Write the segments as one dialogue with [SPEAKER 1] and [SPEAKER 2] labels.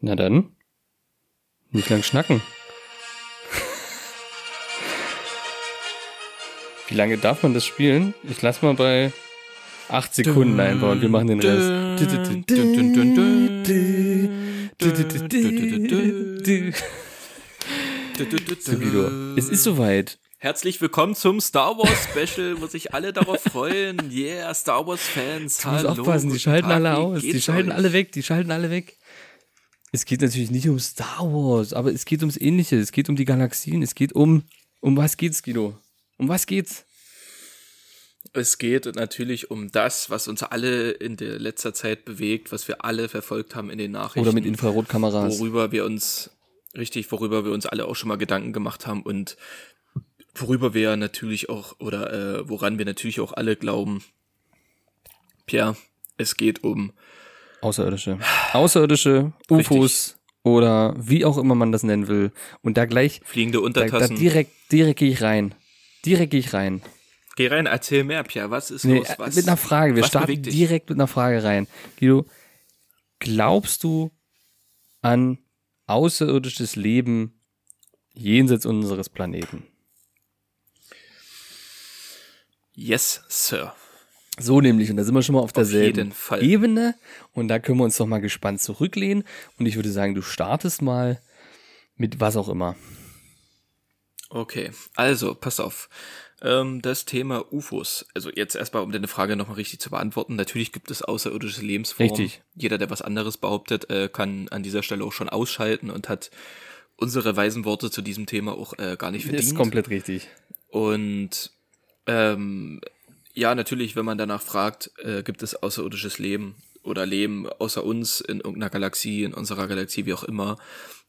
[SPEAKER 1] Na dann. Nicht lang schnacken. Wie lange darf man das spielen? Ich lass mal bei acht Sekunden einfach und wir machen den Rest. Subido. Es ist soweit.
[SPEAKER 2] Herzlich willkommen zum Star Wars Special, wo sich alle darauf freuen. Yeah, Star Wars Fans.
[SPEAKER 1] Du musst aufpassen, die schalten alle aus. Die schalten
[SPEAKER 2] euch?
[SPEAKER 1] alle weg, die schalten alle weg. Es geht natürlich nicht um Star Wars, aber es geht ums Ähnliche. Es geht um die Galaxien. Es geht um. Um was geht's, Guido? Um was geht's?
[SPEAKER 2] Es geht natürlich um das, was uns alle in der letzter Zeit bewegt, was wir alle verfolgt haben in den Nachrichten.
[SPEAKER 1] Oder mit Infrarotkameras.
[SPEAKER 2] Worüber wir uns, richtig, worüber wir uns alle auch schon mal Gedanken gemacht haben und worüber wir natürlich auch, oder äh, woran wir natürlich auch alle glauben. Pierre, es geht um
[SPEAKER 1] Außerirdische. Außerirdische, UFOs oder wie auch immer man das nennen will. Und da gleich,
[SPEAKER 2] fliegende
[SPEAKER 1] da, da
[SPEAKER 2] Untertassen.
[SPEAKER 1] direkt, direkt gehe ich rein. Direkt gehe ich rein.
[SPEAKER 2] Geh rein, erzähl mehr, Pierre. Was ist
[SPEAKER 1] Nee,
[SPEAKER 2] los? Was,
[SPEAKER 1] mit einer Frage. Wir starten direkt mit einer Frage rein. Guido, glaubst du an außerirdisches Leben jenseits unseres Planeten?
[SPEAKER 2] Yes, Sir.
[SPEAKER 1] So nämlich, und da sind wir schon mal auf derselben
[SPEAKER 2] Fall.
[SPEAKER 1] Ebene. Und da können wir uns doch mal gespannt zurücklehnen. Und ich würde sagen, du startest mal mit was auch immer.
[SPEAKER 2] Okay, also, pass auf. Ähm, das Thema UFOs. Also jetzt erstmal, um deine Frage nochmal richtig zu beantworten. Natürlich gibt es außerirdische Lebensformen.
[SPEAKER 1] Richtig.
[SPEAKER 2] Jeder, der was anderes behauptet, äh, kann an dieser Stelle auch schon ausschalten und hat unsere weisen Worte zu diesem Thema auch äh, gar nicht
[SPEAKER 1] Das
[SPEAKER 2] verdient.
[SPEAKER 1] ist komplett richtig.
[SPEAKER 2] Und ähm, ja, natürlich, wenn man danach fragt, äh, gibt es außerirdisches Leben oder Leben außer uns in irgendeiner Galaxie, in unserer Galaxie, wie auch immer,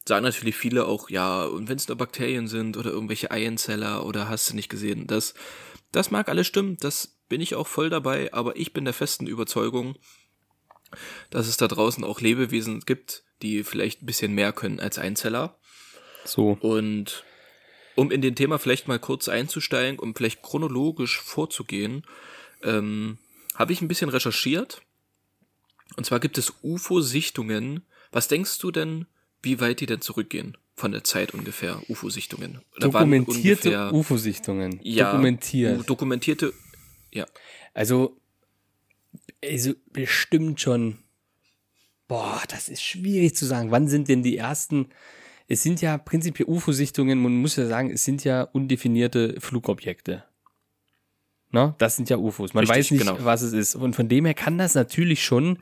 [SPEAKER 2] sagen natürlich viele auch, ja, und wenn es nur Bakterien sind oder irgendwelche Eienzeller oder hast du nicht gesehen, das, das mag alles stimmen, das bin ich auch voll dabei, aber ich bin der festen Überzeugung, dass es da draußen auch Lebewesen gibt, die vielleicht ein bisschen mehr können als Einzeller.
[SPEAKER 1] So.
[SPEAKER 2] Und um in den Thema vielleicht mal kurz einzusteigen, um vielleicht chronologisch vorzugehen, ähm, habe ich ein bisschen recherchiert. Und zwar gibt es UFO-Sichtungen. Was denkst du denn, wie weit die denn zurückgehen? Von der Zeit ungefähr, UFO-Sichtungen.
[SPEAKER 1] Dokumentierte
[SPEAKER 2] ungefähr-
[SPEAKER 1] UFO-Sichtungen.
[SPEAKER 2] ja,
[SPEAKER 1] Dokumentiert.
[SPEAKER 2] Dokumentierte, ja.
[SPEAKER 1] Also, also bestimmt schon. Boah, das ist schwierig zu sagen. Wann sind denn die ersten? Es sind ja prinzipiell UFO-Sichtungen, man muss ja sagen, es sind ja undefinierte Flugobjekte. Ne? Das sind ja UFOs. Man
[SPEAKER 2] Richtig,
[SPEAKER 1] weiß nicht,
[SPEAKER 2] genau.
[SPEAKER 1] was es ist. Und von dem her kann das natürlich schon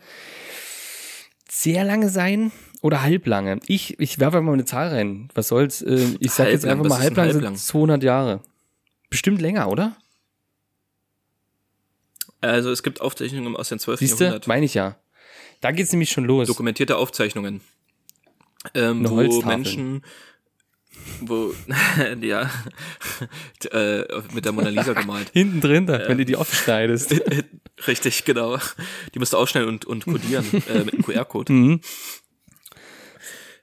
[SPEAKER 1] sehr lange sein oder halblange. Ich, ich werfe einfach mal eine Zahl rein. Was soll's? Äh, Ich sag jetzt einfach mal halblang,
[SPEAKER 2] halblang?
[SPEAKER 1] sind 200 Jahre. Bestimmt länger, oder?
[SPEAKER 2] Also es gibt Aufzeichnungen aus dem 12.
[SPEAKER 1] Siehste,
[SPEAKER 2] Jahrhundert.
[SPEAKER 1] meine ich ja. Da geht's nämlich schon los.
[SPEAKER 2] dokumentierte Aufzeichnungen. Ähm,
[SPEAKER 1] Eine
[SPEAKER 2] wo
[SPEAKER 1] Holztafel.
[SPEAKER 2] Menschen, wo, ja, äh, mit der Mona Lisa gemalt.
[SPEAKER 1] Hinten drin, da, wenn du die aufschneidest.
[SPEAKER 2] Richtig, genau. Die musst du ausschneiden und, und codieren äh, mit einem QR-Code.
[SPEAKER 1] Mhm.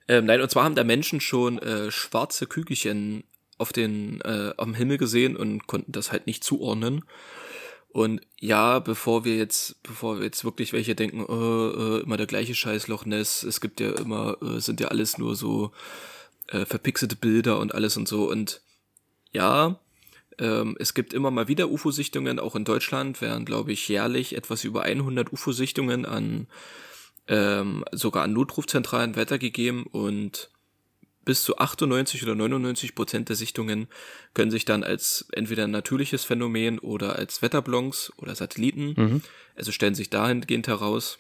[SPEAKER 2] Ähm, nein, und zwar haben da Menschen schon äh, schwarze Kügelchen auf den äh, am Himmel gesehen und konnten das halt nicht zuordnen. Und ja, bevor wir jetzt, bevor wir jetzt wirklich welche denken, äh, äh, immer der gleiche Scheiß Loch Ness, es gibt ja immer, äh, sind ja alles nur so äh, verpixelte Bilder und alles und so. Und ja, ähm, es gibt immer mal wieder UFO-Sichtungen, auch in Deutschland werden, glaube ich, jährlich etwas über 100 UFO-Sichtungen an ähm, sogar an Notrufzentralen weitergegeben und bis zu 98 oder 99 Prozent der Sichtungen können sich dann als entweder ein natürliches Phänomen oder als Wetterballons oder Satelliten,
[SPEAKER 1] Mhm.
[SPEAKER 2] also stellen sich dahingehend heraus.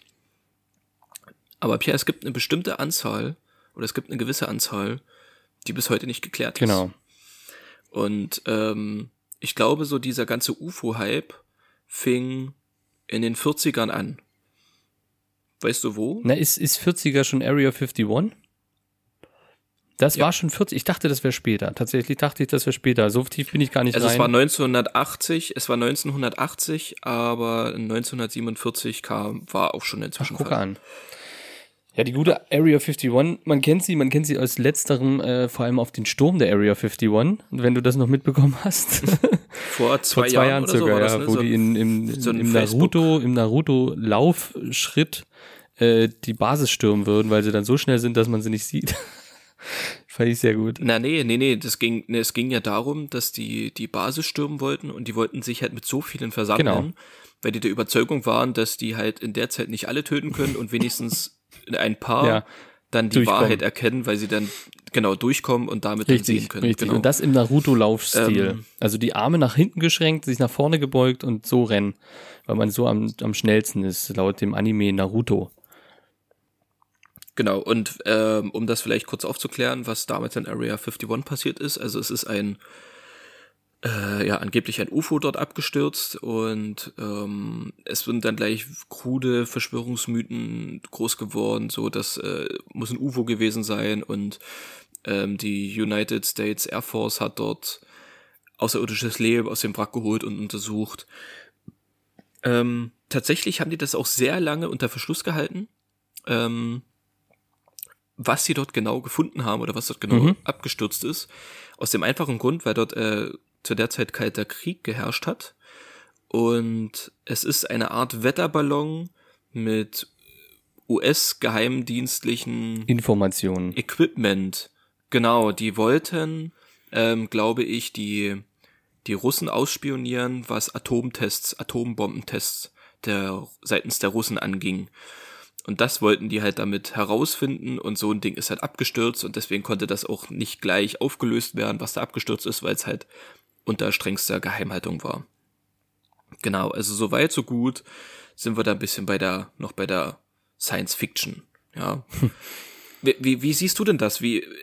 [SPEAKER 2] Aber Pierre, es gibt eine bestimmte Anzahl oder es gibt eine gewisse Anzahl, die bis heute nicht geklärt ist.
[SPEAKER 1] Genau.
[SPEAKER 2] Und ähm, ich glaube, so dieser ganze UFO-Hype fing in den 40ern an. Weißt du wo?
[SPEAKER 1] Na, ist, ist 40er schon Area 51? Das
[SPEAKER 2] Ja.
[SPEAKER 1] war schon 40. Ich dachte, das wäre später. Tatsächlich dachte ich, das wäre später. So tief bin ich gar nicht
[SPEAKER 2] Also
[SPEAKER 1] rein.
[SPEAKER 2] es war 1980, es war 1980, aber 1947 kam, war auch schon
[SPEAKER 1] Ach, guck an. Ja, die gute Area 51, man kennt sie, man kennt sie aus letzterem, äh, vor allem auf den Sturm der Area 51, wenn du das noch mitbekommen hast.
[SPEAKER 2] Vor zwei,
[SPEAKER 1] Vor zwei Jahren,
[SPEAKER 2] oder so
[SPEAKER 1] circa,
[SPEAKER 2] das,
[SPEAKER 1] ja,
[SPEAKER 2] ne?
[SPEAKER 1] wo
[SPEAKER 2] so,
[SPEAKER 1] die in, im,
[SPEAKER 2] so
[SPEAKER 1] im Naruto, im Naruto-Laufschritt äh, die Basis stürmen würden, weil sie dann so schnell sind, dass man sie nicht sieht. Fand ich sehr gut.
[SPEAKER 2] Na, nee, nee, nee, das ging, nee, es ging ja darum, dass die, die Basis stürmen wollten und die wollten sich halt mit so vielen versammeln,
[SPEAKER 1] Genau.
[SPEAKER 2] weil die der Überzeugung waren, dass die halt in der Zeit nicht alle töten können und wenigstens ein paar
[SPEAKER 1] Ja,
[SPEAKER 2] dann die. Wahrheit erkennen, weil sie dann genau durchkommen und damit
[SPEAKER 1] Richtig,
[SPEAKER 2] sehen können.
[SPEAKER 1] richtig.
[SPEAKER 2] Genau.
[SPEAKER 1] Und das im Naruto-Laufstil.
[SPEAKER 2] Ähm.
[SPEAKER 1] also die Arme nach hinten geschränkt, sich nach vorne gebeugt und so rennen, weil man so am, am schnellsten ist, laut dem Anime Naruto.
[SPEAKER 2] Genau, und ähm, um das vielleicht kurz aufzuklären, was damals in Area 51 passiert ist, also es ist ein, äh, ja, angeblich ein UFO dort abgestürzt und ähm, es sind dann gleich krude Verschwörungsmythen groß geworden, so das äh, muss ein UFO gewesen sein und ähm, die United States Air Force hat dort außerirdisches Leben aus dem Wrack geholt und untersucht. Ähm, tatsächlich haben die das auch sehr lange unter Verschluss gehalten. Ähm, was sie dort genau gefunden haben oder was dort genau
[SPEAKER 1] Mhm.
[SPEAKER 2] abgestürzt ist. Aus dem einfachen Grund, weil dort äh, zu der Zeit kalter Krieg geherrscht hat. Und es ist eine Art Wetterballon mit US-geheimdienstlichen
[SPEAKER 1] Informationen.
[SPEAKER 2] Equipment. Genau, die wollten, ähm, glaube ich, die, die Russen ausspionieren, was Atomtests, Atombombentests der, seitens der Russen anging. Und das wollten die halt damit herausfinden und so ein Ding ist halt abgestürzt und deswegen konnte das auch nicht gleich aufgelöst werden, was da abgestürzt ist, weil es halt unter strengster Geheimhaltung war. Genau, also so weit, so gut sind wir da ein bisschen bei der, noch bei der Science Fiction, ja. wie, wie, wie siehst du denn das? Wie, äh,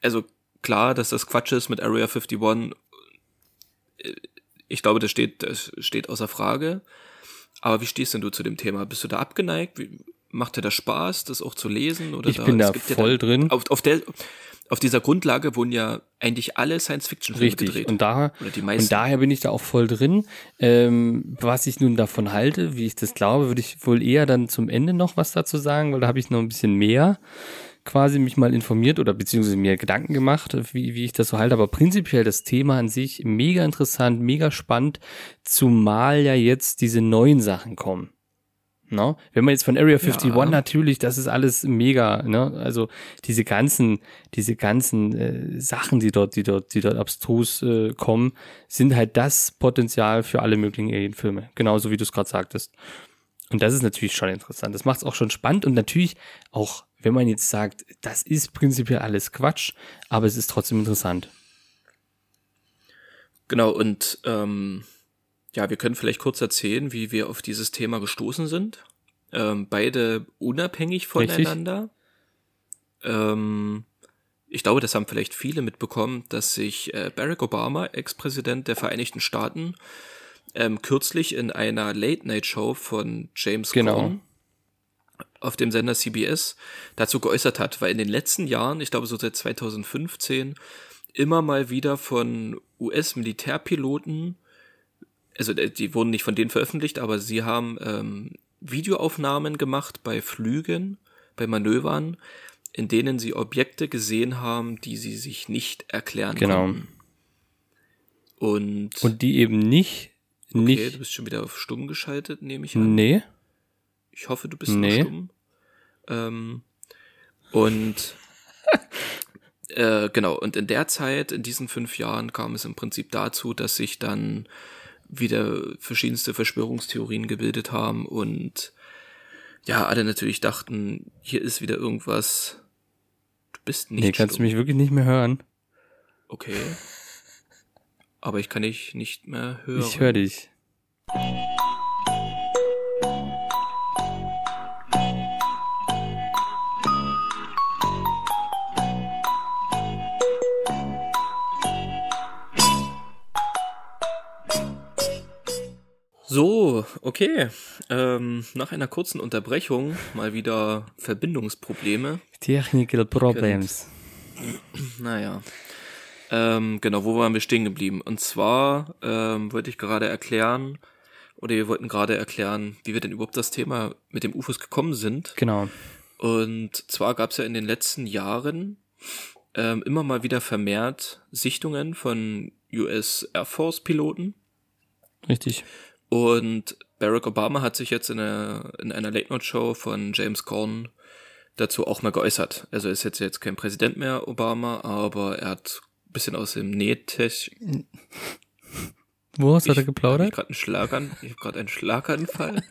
[SPEAKER 2] also klar, dass das Quatsch ist mit Area 51, äh, ich glaube, das steht, das steht außer Frage. Aber wie stehst denn du zu dem Thema? Bist du da abgeneigt? Wie, macht dir das Spaß, das auch zu lesen? Oder
[SPEAKER 1] Ich bin da
[SPEAKER 2] gibt ja
[SPEAKER 1] voll
[SPEAKER 2] dann-
[SPEAKER 1] drin.
[SPEAKER 2] Auf, auf, der, auf dieser Grundlage wurden ja eigentlich alle Science-Fiction-Filme gedreht.
[SPEAKER 1] Und, da,
[SPEAKER 2] meisten.
[SPEAKER 1] und daher bin ich da auch voll drin. Ähm, was ich nun davon halte, wie ich das glaube, würde ich wohl eher dann zum Ende noch was dazu sagen, weil da habe ich noch ein bisschen mehr quasi mich mal informiert oder beziehungsweise mir Gedanken gemacht, wie, wie ich das so halte. Aber prinzipiell das Thema an sich mega interessant, mega spannend, zumal ja jetzt diese neuen Sachen kommen. No? Wenn man jetzt von Area 51
[SPEAKER 2] Ja.
[SPEAKER 1] natürlich, das ist alles mega, ne? Also diese ganzen, diese ganzen äh, Sachen, die dort, die dort, die dort abstrus äh, kommen, sind halt das Potenzial für alle möglichen Alien-Filme. Genauso wie du es gerade sagtest. Und das ist natürlich schon interessant. Das macht es auch schon spannend und natürlich auch, wenn man jetzt sagt, das ist prinzipiell alles Quatsch, aber es ist trotzdem interessant.
[SPEAKER 2] Genau, und ähm, ja, wir können vielleicht kurz erzählen, wie wir auf dieses Thema gestoßen sind. Ähm, beide unabhängig voneinander. Ähm, ich glaube, das haben vielleicht viele mitbekommen, dass sich äh, Barack Obama, Ex-Präsident der Vereinigten Staaten, ähm, kürzlich in einer Late-Night-Show von James
[SPEAKER 1] Genau.
[SPEAKER 2] Corden auf dem Sender CBS dazu geäußert hat, weil in den letzten Jahren, ich glaube so seit 2015, immer mal wieder von US-Militärpiloten, also äh, die wurden nicht von denen veröffentlicht, aber sie haben ähm, Videoaufnahmen gemacht bei Flügen, bei Manövern, in denen sie Objekte gesehen haben, die sie sich nicht erklären
[SPEAKER 1] Genau.
[SPEAKER 2] konnten. Und,
[SPEAKER 1] Und die eben nicht,
[SPEAKER 2] okay, du
[SPEAKER 1] nicht,
[SPEAKER 2] bist schon wieder auf stumm geschaltet, nehme ich an.
[SPEAKER 1] nee,
[SPEAKER 2] Ich hoffe, du bist
[SPEAKER 1] Nee.
[SPEAKER 2] stumm. Ähm, und äh, genau, und in der Zeit, in diesen fünf Jahren, kam es im Prinzip dazu, dass sich dann wieder verschiedenste Verschwörungstheorien gebildet haben und ja, alle natürlich dachten, hier ist wieder irgendwas. Du bist nicht
[SPEAKER 1] nee, kannst du mich wirklich nicht mehr hören.
[SPEAKER 2] Okay. Aber ich kann dich nicht mehr hören.
[SPEAKER 1] Ich höre dich.
[SPEAKER 2] So, okay. Ähm, nach einer kurzen Unterbrechung mal wieder Verbindungsprobleme.
[SPEAKER 1] Technical Problems.
[SPEAKER 2] Naja. Ähm, genau, wo waren wir stehen geblieben? Und zwar ähm, wollte ich gerade erklären, oder wir wollten gerade erklären, wie wir denn überhaupt das Thema mit dem UFOs gekommen sind.
[SPEAKER 1] Genau.
[SPEAKER 2] Und zwar gab es ja in den letzten Jahren ähm, immer mal wieder vermehrt Sichtungen von US Air Force Piloten.
[SPEAKER 1] Richtig.
[SPEAKER 2] Und Barack Obama hat sich jetzt in einer, in einer Late-Night-Show von James Corn dazu auch mal geäußert. Also ist jetzt jetzt kein Präsident mehr, Obama, aber er hat ein bisschen aus dem Nähtäschchen.
[SPEAKER 1] Wo hast du da geplaudert?
[SPEAKER 2] Ich habe gerade einen, Schlagan, ich hab grad einen Schlaganfall.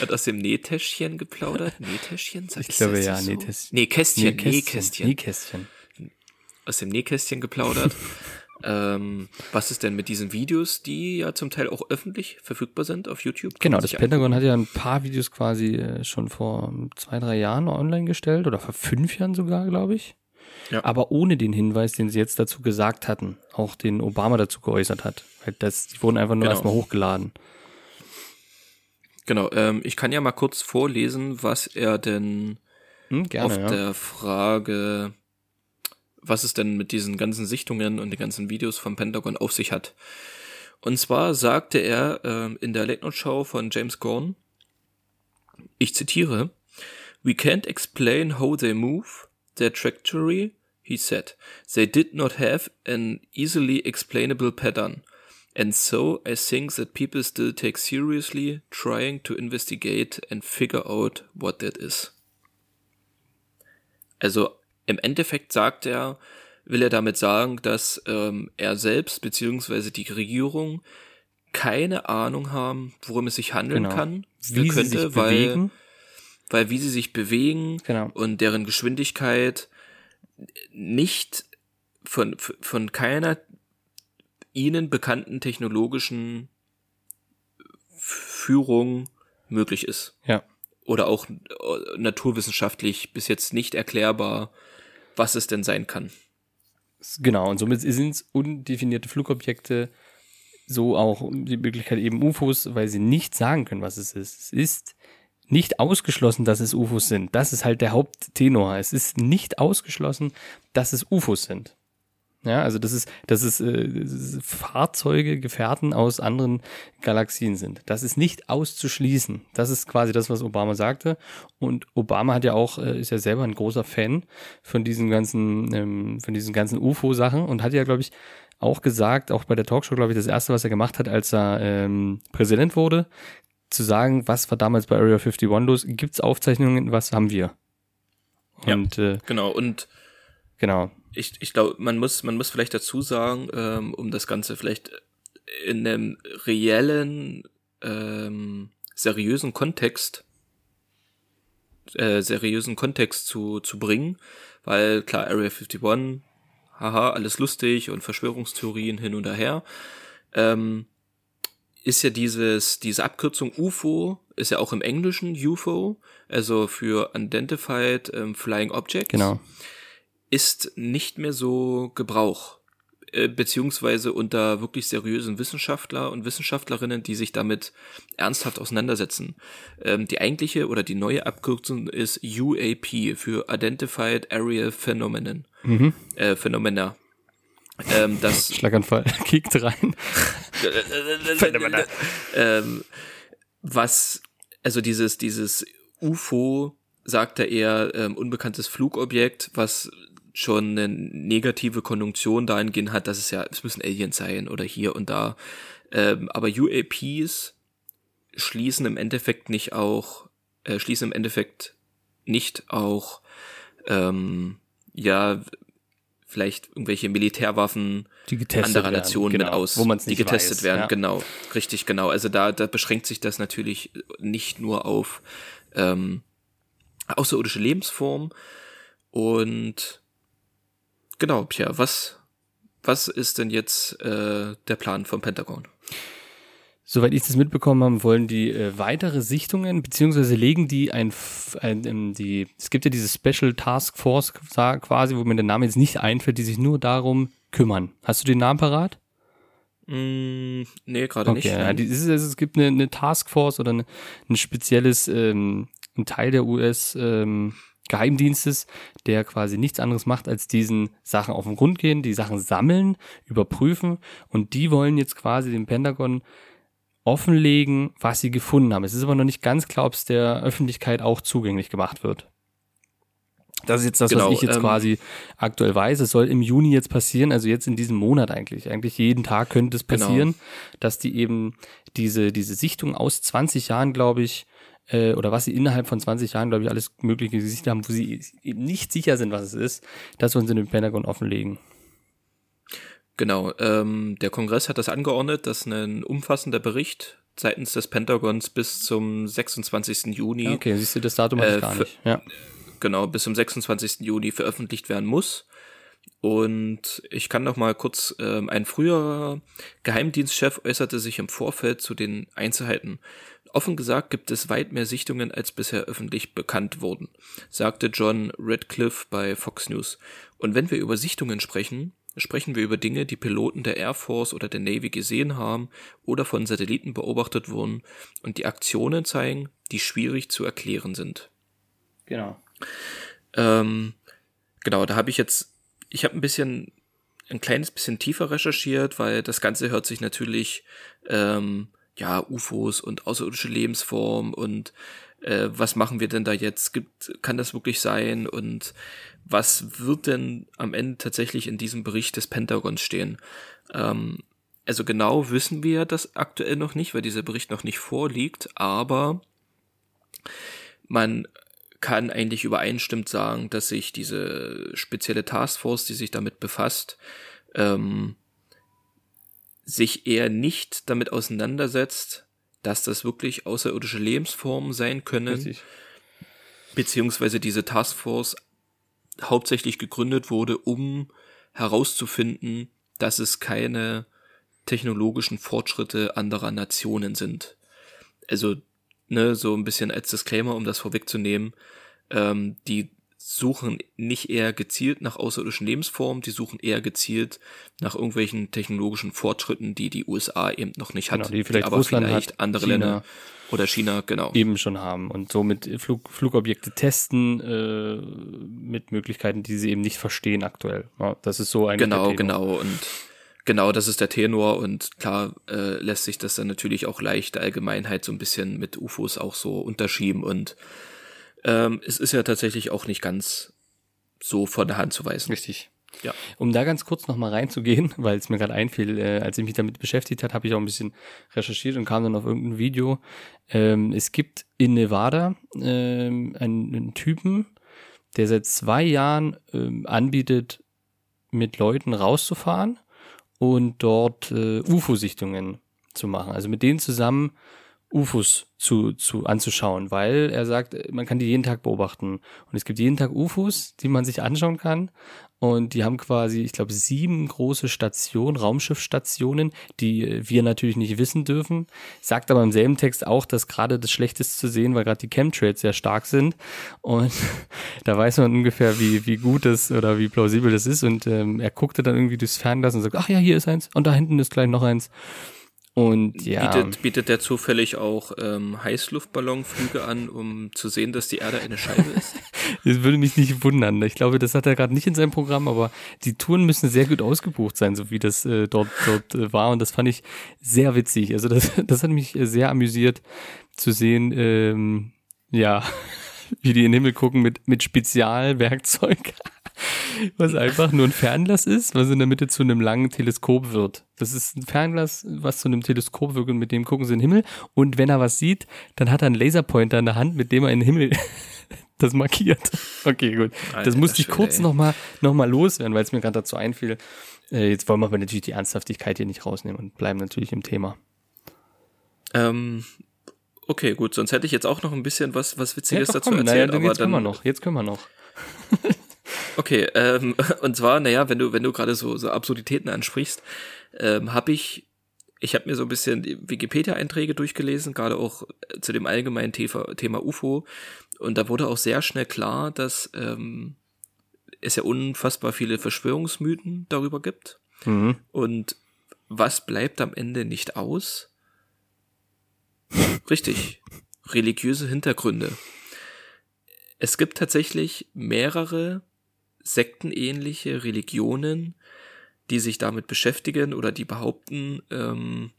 [SPEAKER 2] hat aus dem Nähtäschchen geplaudert. Nähtäschchen?
[SPEAKER 1] Ich glaube ja,
[SPEAKER 2] so?
[SPEAKER 1] Nähtäschchen.
[SPEAKER 2] Nee, Kästchen, Nähkästchen.
[SPEAKER 1] Nähkästchen.
[SPEAKER 2] Aus dem Nähkästchen geplaudert. Ähm, was ist denn mit diesen Videos, die ja zum Teil auch öffentlich verfügbar sind auf YouTube?
[SPEAKER 1] Genau, das Pentagon hat ja ein paar Videos quasi äh, schon vor zwei, drei Jahren online gestellt oder vor fünf Jahren sogar, glaube ich. Ja. Aber ohne den Hinweis, den sie jetzt dazu gesagt hatten, auch den Obama dazu geäußert hat. Weil das, die wurden einfach nur genau. erstmal hochgeladen.
[SPEAKER 2] Genau, ähm, ich kann ja mal kurz vorlesen, was er denn hm, gerne, auf ja. der Frage, was es denn mit diesen ganzen Sichtungen und den ganzen Videos vom Pentagon auf sich hat. Und zwar sagte er äh, in der Late Note Show von James Gorn, ich zitiere, We can't explain how they move, their trajectory, he said. They did not have an easily explainable pattern. And so I think that people still take seriously trying to investigate and figure out what that is. Also im Endeffekt sagt er, will er damit sagen, dass ähm, er selbst beziehungsweise die Regierung keine Ahnung haben, worum es sich handeln genau. kann,
[SPEAKER 1] wie könnte, sie sich weil, bewegen.
[SPEAKER 2] weil wie sie sich bewegen
[SPEAKER 1] genau.
[SPEAKER 2] und deren Geschwindigkeit nicht von, von keiner ihnen bekannten technologischen Führung möglich ist.
[SPEAKER 1] Ja.
[SPEAKER 2] Oder auch äh, naturwissenschaftlich bis jetzt nicht erklärbar, was es denn sein kann.
[SPEAKER 1] Genau, und somit sind es undefinierte Flugobjekte, so auch die Möglichkeit eben UFOs, weil sie nicht sagen können, was es ist. Es ist nicht ausgeschlossen, dass es UFOs sind. Das ist halt der Haupttenor. Es ist nicht ausgeschlossen, dass es UFOs sind. Ja, also das ist, dass es äh, Fahrzeuge, Gefährten aus anderen Galaxien sind. Das ist nicht auszuschließen. Das ist quasi das, was Obama sagte. Und Obama hat ja auch, äh, ist ja selber ein großer Fan von diesen ganzen, ähm, von diesen ganzen UFO-Sachen und hat ja, glaube ich, auch gesagt, auch bei der Talkshow, glaube ich, das erste, was er gemacht hat, als er ähm, Präsident wurde, zu sagen, was war damals bei Area 51 los? Gibt's Aufzeichnungen? Was haben wir?
[SPEAKER 2] Und, ja, äh, genau. Und
[SPEAKER 1] genau.
[SPEAKER 2] Ich, ich glaube, man muss, man muss vielleicht dazu sagen, ähm, um das Ganze vielleicht in einem reellen, ähm, seriösen Kontext, äh, seriösen Kontext zu, zu bringen, weil klar, Area 51, haha, alles lustig und Verschwörungstheorien hin und her. Ähm, ist ja dieses, diese Abkürzung UFO, ist ja auch im Englischen UFO, also für Unidentified ähm, Flying Object.
[SPEAKER 1] Genau.
[SPEAKER 2] Ist nicht mehr so Gebrauch, äh, beziehungsweise unter wirklich seriösen Wissenschaftler und Wissenschaftlerinnen, die sich damit ernsthaft auseinandersetzen. Ähm, die eigentliche oder die neue Abkürzung ist UAP für Identified Area Phenomenon.
[SPEAKER 1] Mhm.
[SPEAKER 2] Äh, Phenomena. Ähm, das
[SPEAKER 1] Schlaganfall kickt rein.
[SPEAKER 2] ähm, was, also dieses, dieses UFO, sagt er eher, ähm, unbekanntes Flugobjekt, was schon eine negative Konjunktion dahingehend hat, dass es ja, es müssen Aliens sein oder hier und da. Ähm, aber UAPs schließen im Endeffekt nicht auch, äh, schließen im Endeffekt nicht auch, ähm, ja, vielleicht irgendwelche Militärwaffen anderer Nationen
[SPEAKER 1] genau,
[SPEAKER 2] mit aus, die getestet
[SPEAKER 1] weiß,
[SPEAKER 2] werden.
[SPEAKER 1] Ja.
[SPEAKER 2] Genau, richtig, genau. Also da, da beschränkt sich das natürlich nicht nur auf ähm, außerirdische Lebensform. Und genau, Pierre, was, was ist denn jetzt äh, der Plan vom Pentagon?
[SPEAKER 1] Soweit ich das mitbekommen habe, wollen die äh, weitere Sichtungen, beziehungsweise legen die ein, ein, ein, die, es gibt ja diese Special Task Force quasi, wo mir der Name jetzt nicht einfällt, die sich nur darum kümmern. Hast du den Namen parat?
[SPEAKER 2] Mm, nee, gerade
[SPEAKER 1] okay,
[SPEAKER 2] nicht.
[SPEAKER 1] Ja, die, es, es gibt eine, eine Taskforce oder eine, ein spezielles, ähm, ein Teil der US ähm, Geheimdienstes, der quasi nichts anderes macht, als diesen Sachen auf den Grund gehen, die Sachen sammeln, überprüfen und die wollen jetzt quasi dem Pentagon offenlegen, was sie gefunden haben. Es ist aber noch nicht ganz klar, ob es der Öffentlichkeit auch zugänglich gemacht wird. Das ist jetzt das,
[SPEAKER 2] Genau,
[SPEAKER 1] was ich jetzt
[SPEAKER 2] ähm,
[SPEAKER 1] quasi aktuell weiß. Es soll im Juni jetzt passieren, also jetzt in diesem Monat eigentlich. Eigentlich jeden Tag könnte es
[SPEAKER 2] Genau.
[SPEAKER 1] passieren, dass die eben diese, diese Sichtung aus 20 Jahren, glaube ich, äh, oder was sie innerhalb von 20 Jahren, glaube ich, alles Mögliche gesichtet haben, wo sie eben nicht sicher sind, was es ist, das wollen sie dem Pentagon offenlegen.
[SPEAKER 2] Genau, ähm, der Kongress hat das angeordnet, dass ein umfassender Bericht seitens des Pentagons bis zum 26. Juni,
[SPEAKER 1] okay, siehst du, das Datum
[SPEAKER 2] Äh,
[SPEAKER 1] gar nicht. Ja.
[SPEAKER 2] genau, bis zum 26. Juni veröffentlicht werden muss. Und ich kann noch mal kurz, ähm, ein früherer Geheimdienstchef äußerte sich im Vorfeld zu den Einzelheiten. Offen gesagt gibt es weit mehr Sichtungen, als bisher öffentlich bekannt wurden, sagte John Radcliffe bei Fox News. Und wenn wir über Sichtungen sprechen, sprechen wir über Dinge, die Piloten der Air Force oder der Navy gesehen haben oder von Satelliten beobachtet wurden und die Aktionen zeigen, die schwierig zu erklären sind.
[SPEAKER 1] Genau.
[SPEAKER 2] Ähm, genau, da habe ich jetzt, ich habe ein bisschen, ein kleines bisschen tiefer recherchiert, weil das Ganze hört sich natürlich, ähm, ja, UFOs und außerirdische Lebensform und äh, was machen wir denn da jetzt? Gibt, kann das wirklich sein? Und was wird denn am Ende tatsächlich in diesem Bericht des Pentagons stehen? Ähm, also genau wissen wir das aktuell noch nicht, weil dieser Bericht noch nicht vorliegt, aber man kann eigentlich übereinstimmend sagen, dass sich diese spezielle Taskforce, die sich damit befasst, ähm, sich eher nicht damit auseinandersetzt, dass das wirklich außerirdische Lebensformen sein können,
[SPEAKER 1] Richtig.
[SPEAKER 2] beziehungsweise diese Taskforce hauptsächlich gegründet wurde, um herauszufinden, dass es keine technologischen Fortschritte anderer Nationen sind. Also, ne, so ein bisschen als Disclaimer, um das vorwegzunehmen, ähm, die suchen nicht eher gezielt nach außerirdischen Lebensformen, die suchen eher gezielt nach irgendwelchen technologischen Fortschritten, die die USA eben noch nicht hat,
[SPEAKER 1] Genau, die vielleicht
[SPEAKER 2] aber
[SPEAKER 1] Russland
[SPEAKER 2] vielleicht
[SPEAKER 1] hat,
[SPEAKER 2] andere
[SPEAKER 1] China.
[SPEAKER 2] Länder oder China, genau.
[SPEAKER 1] eben schon haben und somit Flug, Flugobjekte testen äh, mit Möglichkeiten, die sie eben nicht verstehen aktuell. Ja, das ist so eigentlich
[SPEAKER 2] Genau, genau. Und genau, das ist der Tenor. Und klar äh, lässt sich das dann natürlich auch leicht der Allgemeinheit so ein bisschen mit UFOs auch so unterschieben. Und ähm, es ist ja tatsächlich auch nicht ganz so von der Hand zu weisen.
[SPEAKER 1] Richtig.
[SPEAKER 2] Ja.
[SPEAKER 1] Um da ganz kurz nochmal reinzugehen, weil es mir gerade einfiel, äh, als ich mich damit beschäftigt hat, habe ich auch ein bisschen recherchiert und kam dann auf irgendein Video. Ähm, es gibt in Nevada ähm, einen, einen Typen, der seit zwei Jahren ähm, anbietet, mit Leuten rauszufahren und dort äh, UFO-Sichtungen zu machen. Also mit denen zusammen UFOs zu, zu anzuschauen, weil er sagt, man kann die jeden Tag beobachten. Und es gibt jeden Tag UFOs, die man sich anschauen kann. Und die haben quasi, ich glaube, sieben große Stationen, Raumschiffstationen, die wir natürlich nicht wissen dürfen. Sagt aber im selben Text auch, dass gerade das Schlechteste zu sehen, weil gerade die Chemtrails sehr stark sind. Und da weiß man ungefähr, wie, wie gut das oder wie plausibel das ist. Und ähm, er guckte dann irgendwie durchs Fernglas und sagt, ach ja, hier ist eins und da hinten ist gleich noch eins. Und ja.
[SPEAKER 2] Bietet, bietet der zufällig auch ähm, Heißluftballonflüge an, um zu sehen, dass die Erde eine Scheibe ist?
[SPEAKER 1] Das würde mich nicht wundern. Ich glaube, das hat er gerade nicht in seinem Programm, aber die Touren müssen sehr gut ausgebucht sein, so wie das äh, dort, dort äh, war. Und das fand ich sehr witzig. Also das, das hat mich äh, sehr amüsiert zu sehen, ähm, ja, wie die in den Himmel gucken mit, mit Spezialwerkzeug. Was einfach nur ein Fernglas ist, was in der Mitte zu einem langen Teleskop wird. Das ist ein Fernglas, was zu einem Teleskop wird und mit dem gucken sie in den Himmel. Und wenn er was sieht, dann hat er einen Laserpointer in der Hand, mit dem er in den Himmel das markiert. Okay, gut. Das
[SPEAKER 2] Alter
[SPEAKER 1] musste ich kurz nochmal noch mal loswerden, weil es mir gerade dazu einfiel. Äh, jetzt wollen wir aber natürlich die Ernsthaftigkeit hier nicht rausnehmen und bleiben natürlich im Thema.
[SPEAKER 2] ähm, okay, gut, sonst hätte ich jetzt auch noch ein bisschen was, was Witziges
[SPEAKER 1] doch,
[SPEAKER 2] dazu
[SPEAKER 1] komm,
[SPEAKER 2] erzählt,
[SPEAKER 1] naja,
[SPEAKER 2] aber
[SPEAKER 1] jetzt
[SPEAKER 2] dann
[SPEAKER 1] können wir noch. Jetzt können wir noch.
[SPEAKER 2] Okay, ähm, und zwar, naja, wenn du, wenn du gerade so, so Absurditäten ansprichst, ähm, habe ich, ich habe mir so ein bisschen die Wikipedia-Einträge durchgelesen, gerade auch äh, zu dem allgemeinen Thema, Thema UFO. Und da wurde auch sehr schnell klar, dass ähm, es ja unfassbar viele Verschwörungsmythen darüber gibt.
[SPEAKER 1] Mhm.
[SPEAKER 2] Und was bleibt am Ende nicht aus? Richtig, religiöse Hintergründe. Es gibt tatsächlich mehrere sektenähnliche Religionen, die sich damit beschäftigen oder die behaupten, ähm,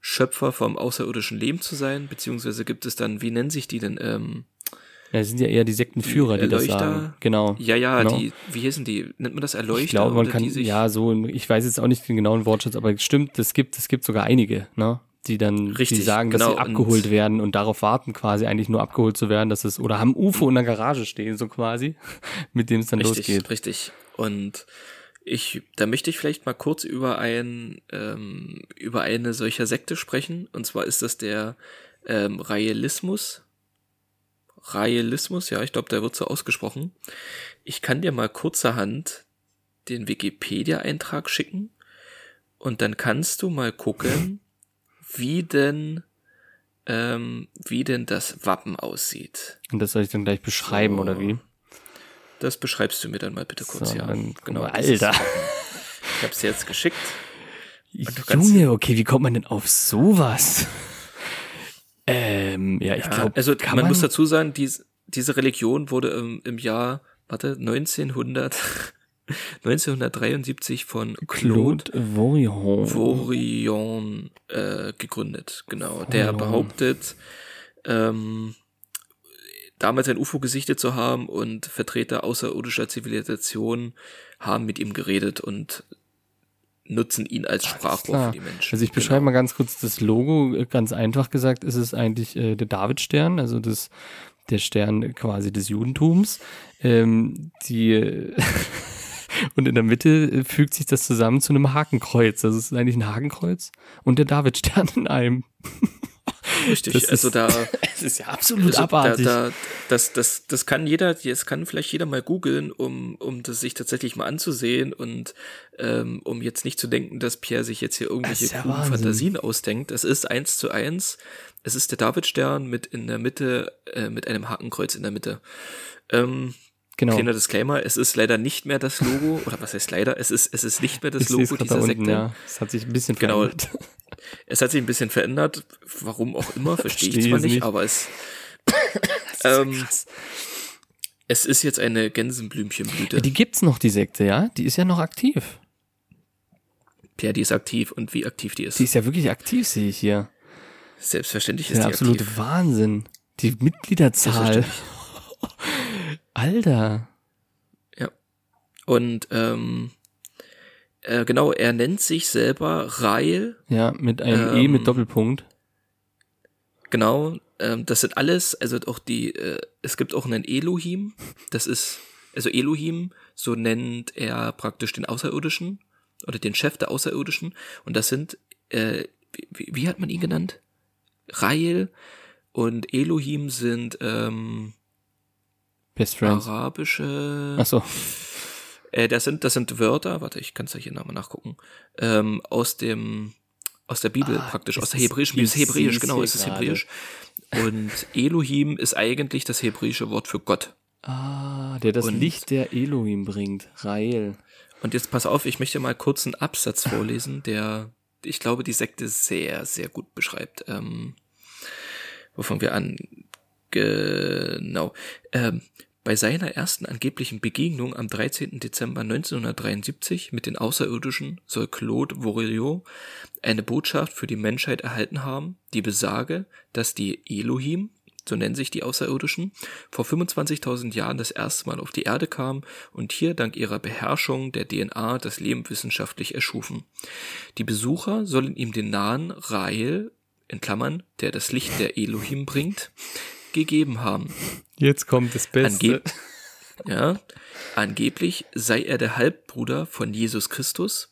[SPEAKER 2] Schöpfer vom außerirdischen Leben zu sein, beziehungsweise gibt es dann, wie nennen sich die denn, ähm,
[SPEAKER 1] Ja, das sind ja eher die Sektenführer, die, die das sagen. Genau.
[SPEAKER 2] Ja, ja,
[SPEAKER 1] genau.
[SPEAKER 2] die, wie hießen die? Nennt man das Erleuchter?
[SPEAKER 1] Ich glaube, man
[SPEAKER 2] oder
[SPEAKER 1] kann, ja, so, ich weiß jetzt auch nicht den genauen Wortschatz, aber stimmt, es gibt, es gibt sogar einige, ne? Die dann,
[SPEAKER 2] Richtig,
[SPEAKER 1] die sagen, dass
[SPEAKER 2] genau,
[SPEAKER 1] sie abgeholt werden und darauf warten, quasi eigentlich nur abgeholt zu werden, dass es, oder haben UFO in der Garage stehen, so quasi, mit dem es dann
[SPEAKER 2] richtig,
[SPEAKER 1] losgeht.
[SPEAKER 2] Richtig. Und ich, da möchte ich vielleicht mal kurz über ein, ähm, über eine solcher Sekte sprechen. Und zwar ist das der ähm, Raelismus. Raelismus, ja, ich glaube, der wird so ausgesprochen. Ich kann dir mal kurzerhand den Wikipedia-Eintrag schicken und dann kannst du mal gucken, wie denn ähm, wie denn das Wappen aussieht.
[SPEAKER 1] Und das soll ich dann gleich beschreiben,
[SPEAKER 2] So.
[SPEAKER 1] oder wie?
[SPEAKER 2] Das beschreibst du mir dann mal bitte kurz,
[SPEAKER 1] So,
[SPEAKER 2] ja.
[SPEAKER 1] dann-
[SPEAKER 2] genau.
[SPEAKER 1] Alter.
[SPEAKER 2] Ich hab's dir jetzt geschickt.
[SPEAKER 1] Junge, okay, wie kommt man denn auf sowas? ähm, ja, ich
[SPEAKER 2] Ja,
[SPEAKER 1] glaube,
[SPEAKER 2] also man,
[SPEAKER 1] man,
[SPEAKER 2] muss dazu sagen, dies, diese Religion wurde im, im Jahr, warte, 1900, 1973 von Claude
[SPEAKER 1] Claude.
[SPEAKER 2] Vorion äh, gegründet. Genau. Der
[SPEAKER 1] Vorion.
[SPEAKER 2] behauptet, ähm, damals ein UFO gesichtet zu haben und Vertreter außerirdischer Zivilisation haben mit ihm geredet und nutzen ihn als Sprachrohr für die Menschen.
[SPEAKER 1] Also ich beschreibe
[SPEAKER 2] genau.
[SPEAKER 1] mal ganz kurz das Logo. Ganz einfach gesagt ist es eigentlich äh, der Davidstern, also das der Stern quasi des Judentums. Ähm, die und in der Mitte äh, fügt sich das zusammen zu einem Hakenkreuz. Also es ist eigentlich ein Hakenkreuz und der Davidstern in einem.
[SPEAKER 2] Richtig,
[SPEAKER 1] Das
[SPEAKER 2] also
[SPEAKER 1] ist-
[SPEAKER 2] da,
[SPEAKER 1] Es ist ja absolut
[SPEAKER 2] also da,
[SPEAKER 1] abartig.
[SPEAKER 2] da, das, das, das kann jeder, das kann vielleicht jeder mal googeln, um, um das sich tatsächlich mal anzusehen und ähm, um jetzt nicht zu denken, dass Pierre sich jetzt hier irgendwelche
[SPEAKER 1] ja Wahnsinn.
[SPEAKER 2] Fantasien ausdenkt. Es ist eins zu eins. Es ist der Davidstern mit in der Mitte, äh, mit einem Hakenkreuz in der Mitte. Ähm,
[SPEAKER 1] genau.
[SPEAKER 2] Kleiner Disclaimer, es ist leider nicht mehr das Logo, oder was heißt leider, es ist, es ist nicht mehr das
[SPEAKER 1] ich
[SPEAKER 2] Logo dieser
[SPEAKER 1] unten,
[SPEAKER 2] Sekte.
[SPEAKER 1] ja. Es hat sich ein bisschen
[SPEAKER 2] Genau.
[SPEAKER 1] verändert.
[SPEAKER 2] Es hat sich ein bisschen verändert, warum auch immer, verstehe ich zwar nicht,
[SPEAKER 1] nicht.
[SPEAKER 2] aber es,
[SPEAKER 1] ja
[SPEAKER 2] ähm, es ist jetzt eine Gänsenblümchenblüte.
[SPEAKER 1] Ja, die gibt's noch, die Sekte, ja? Die ist ja noch aktiv.
[SPEAKER 2] Pierre, die ist aktiv und wie aktiv die ist.
[SPEAKER 1] Die ist ja wirklich aktiv, sehe ich hier.
[SPEAKER 2] Selbstverständlich ist
[SPEAKER 1] der
[SPEAKER 2] die
[SPEAKER 1] absolute
[SPEAKER 2] aktiv.
[SPEAKER 1] Wahnsinn. Die Mitgliederzahl. Alter.
[SPEAKER 2] Ja. Und ähm, äh, genau, er nennt sich selber Rael.
[SPEAKER 1] Ja, mit einem E
[SPEAKER 2] Ähm,
[SPEAKER 1] mit Doppelpunkt.
[SPEAKER 2] Genau, ähm, das sind alles, also auch die, äh, es gibt auch einen Elohim. Das ist, also Elohim, so nennt er praktisch den Außerirdischen oder den Chef der Außerirdischen. Und das sind, äh, wie, wie hat man ihn genannt? Rael und Elohim sind ähm,
[SPEAKER 1] Best Friends.
[SPEAKER 2] arabische.
[SPEAKER 1] Ach so.
[SPEAKER 2] Äh, das sind, das sind Wörter, warte, ich kann es ja hier nochmal nachgucken, ähm, aus dem, aus der Bibel
[SPEAKER 1] Ah,
[SPEAKER 2] praktisch,
[SPEAKER 1] es
[SPEAKER 2] aus der Hebräischen, es ist Hebräisch, genau, es ist
[SPEAKER 1] gerade.
[SPEAKER 2] Hebräisch. Und Elohim ist eigentlich das hebräische Wort für Gott.
[SPEAKER 1] Ah, der das
[SPEAKER 2] Und-
[SPEAKER 1] Licht der Elohim bringt. Rael.
[SPEAKER 2] Und jetzt pass auf, ich möchte mal kurz einen Absatz vorlesen, der, ich glaube, die Sekte sehr, sehr gut beschreibt. Ähm, wo fangen wir an? Genau. Ähm, bei seiner ersten angeblichen Begegnung am 13. Dezember 1973 mit den Außerirdischen soll Claude Vorillot eine Botschaft für die Menschheit erhalten haben, die besage, dass die Elohim, so nennen sich die Außerirdischen, vor 25.000 Jahren das erste Mal auf die Erde kamen und hier dank ihrer Beherrschung der DNA das Leben wissenschaftlich erschufen. Die Besucher sollen ihm den Namen Rael, in Klammern, der das Licht der Elohim bringt, gegeben haben.
[SPEAKER 1] Jetzt kommt das Beste.
[SPEAKER 2] Angeb ja, angeblich sei er der Halbbruder von Jesus Christus.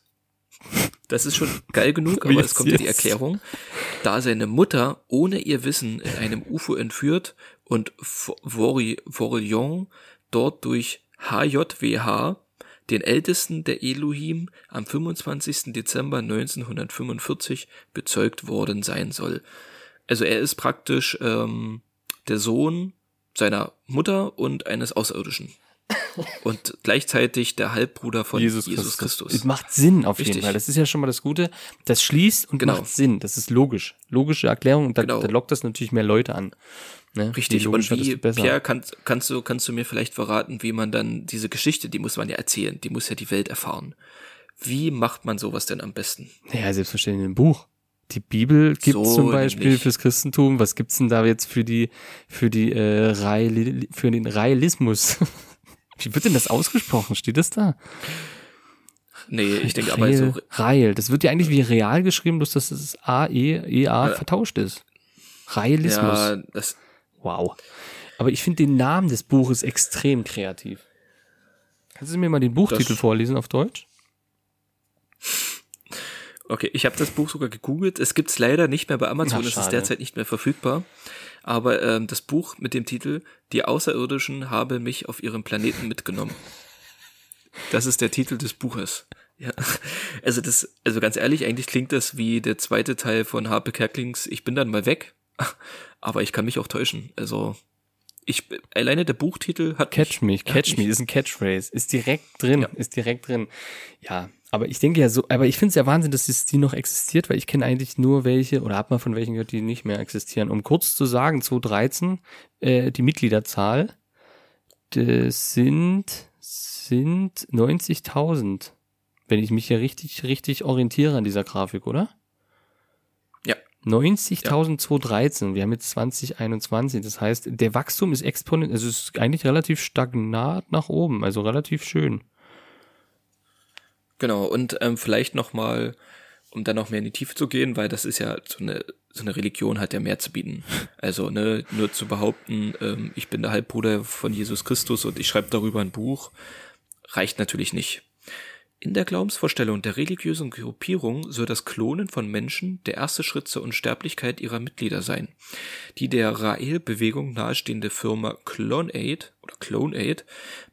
[SPEAKER 2] Das ist schon geil genug, aber
[SPEAKER 1] Jetzt,
[SPEAKER 2] es kommt ja die
[SPEAKER 1] jetzt.
[SPEAKER 2] Erklärung. Da seine Mutter ohne ihr Wissen in einem UFO entführt und Vori- Vorillon dort durch HJWH, den ältesten der Elohim, am 25. Dezember 1945 bezeugt worden sein soll. Also er ist praktisch ähm, der Sohn seiner Mutter und eines Außerirdischen. Und gleichzeitig der Halbbruder von Jesus, Christus.
[SPEAKER 1] Es macht Sinn auf jeden
[SPEAKER 2] Richtig.
[SPEAKER 1] Fall. Das ist ja schon mal das Gute. Das schließt und
[SPEAKER 2] Genau.
[SPEAKER 1] macht Sinn. Das ist logisch. Logische Erklärung und da,
[SPEAKER 2] Genau.
[SPEAKER 1] da lockt das natürlich mehr Leute an. Ne?
[SPEAKER 2] Richtig, und wie. Pierre, kannst, kannst, du, kannst du mir vielleicht verraten, wie man dann diese Geschichte, die muss man ja erzählen, die muss ja die Welt erfahren. Wie macht man sowas denn am besten?
[SPEAKER 1] Ja, selbstverständlich im Buch. Die Bibel gibt
[SPEAKER 2] So
[SPEAKER 1] zum Beispiel
[SPEAKER 2] nämlich.
[SPEAKER 1] fürs Christentum. Was gibt's denn da jetzt für die für die äh, Raeli für den Realismus? Wie wird denn das ausgesprochen? Steht das da?
[SPEAKER 2] Nee, ich denke aber so,
[SPEAKER 1] Real, Reil. Das wird ja eigentlich wie real geschrieben, bloß dass das A E E A vertauscht ist. Realismus.
[SPEAKER 2] ja, das,
[SPEAKER 1] Wow. Aber ich finde den Namen des Buches extrem kreativ. Kannst du mir mal den Buchtitel
[SPEAKER 2] Das-
[SPEAKER 1] vorlesen auf Deutsch?
[SPEAKER 2] Okay, ich habe das Buch sogar gegoogelt. Es gibt's leider nicht mehr bei Amazon,
[SPEAKER 1] Ach,
[SPEAKER 2] es ist derzeit nicht mehr verfügbar. Aber ähm, das Buch mit dem Titel Die Außerirdischen haben mich auf ihrem Planeten mitgenommen. Das ist der Titel des Buches. Ja, also das, also ganz ehrlich, eigentlich klingt das wie der zweite Teil von Harpe Kerklings Ich bin dann mal weg. Aber ich kann mich auch täuschen. Also ich alleine der Buchtitel hat
[SPEAKER 1] Catch me,
[SPEAKER 2] ja,
[SPEAKER 1] catch me,
[SPEAKER 2] mich-
[SPEAKER 1] ist ein Catchphrase. Ist direkt drin,
[SPEAKER 2] Ja.
[SPEAKER 1] ist direkt drin. Ja, aber ich denke ja so, aber ich finde es ja Wahnsinn, dass es die noch existiert, weil ich kenne eigentlich nur welche oder hab mal von welchen gehört, die nicht mehr existieren. Um kurz zu sagen, 2013, äh, die Mitgliederzahl, das sind, sind 90.000. Wenn ich mich hier richtig, richtig orientiere an dieser Grafik, oder?
[SPEAKER 2] Ja.
[SPEAKER 1] 90.000 2013. Wir haben jetzt 2021. Das heißt, der Wachstum ist exponent, also es ist eigentlich relativ stagnat nach oben, also relativ schön.
[SPEAKER 2] Genau, und ähm, vielleicht nochmal, um dann noch mehr in die Tiefe zu gehen, weil das ist ja so eine, so eine Religion hat ja mehr zu bieten. Also, ne, nur zu behaupten, ähm, ich bin der Halbbruder von Jesus Christus und ich schreibe darüber ein Buch, reicht natürlich nicht. In der Glaubensvorstellung der religiösen Gruppierung soll das Klonen von Menschen der erste Schritt zur Unsterblichkeit ihrer Mitglieder sein. Die der Rael-Bewegung nahestehende Firma CloneAid oder CloneAid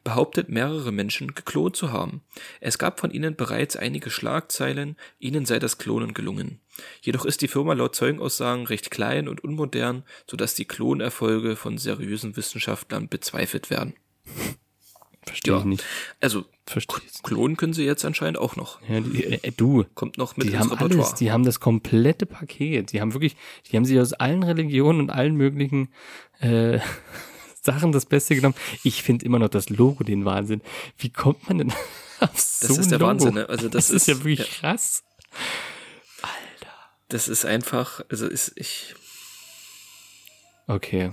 [SPEAKER 2] behauptet, mehrere Menschen geklont zu haben. Es gab von ihnen bereits einige Schlagzeilen, ihnen sei das Klonen gelungen. Jedoch ist die Firma laut Zeugenaussagen recht klein und unmodern, sodass die Klonerfolge von seriösen Wissenschaftlern bezweifelt werden.
[SPEAKER 1] Verstehe
[SPEAKER 2] Ja.
[SPEAKER 1] ich nicht.
[SPEAKER 2] Also,
[SPEAKER 1] Verstehe
[SPEAKER 2] klonen können sie jetzt anscheinend auch noch.
[SPEAKER 1] Ja, die, äh, du,
[SPEAKER 2] Kommt noch mit
[SPEAKER 1] die
[SPEAKER 2] ins
[SPEAKER 1] haben
[SPEAKER 2] Repertoire.
[SPEAKER 1] alles, die haben das komplette Paket. Die haben wirklich, die haben sich aus allen Religionen und allen möglichen äh, Sachen das Beste genommen. Ich finde immer noch das Logo den Wahnsinn. Wie kommt man denn auf so
[SPEAKER 2] Das ist der
[SPEAKER 1] Logo?
[SPEAKER 2] Wahnsinn, ne? Also das,
[SPEAKER 1] Das ist ja
[SPEAKER 2] ist-
[SPEAKER 1] wirklich krass.
[SPEAKER 2] Das ist einfach, also ist ich,
[SPEAKER 1] Okay.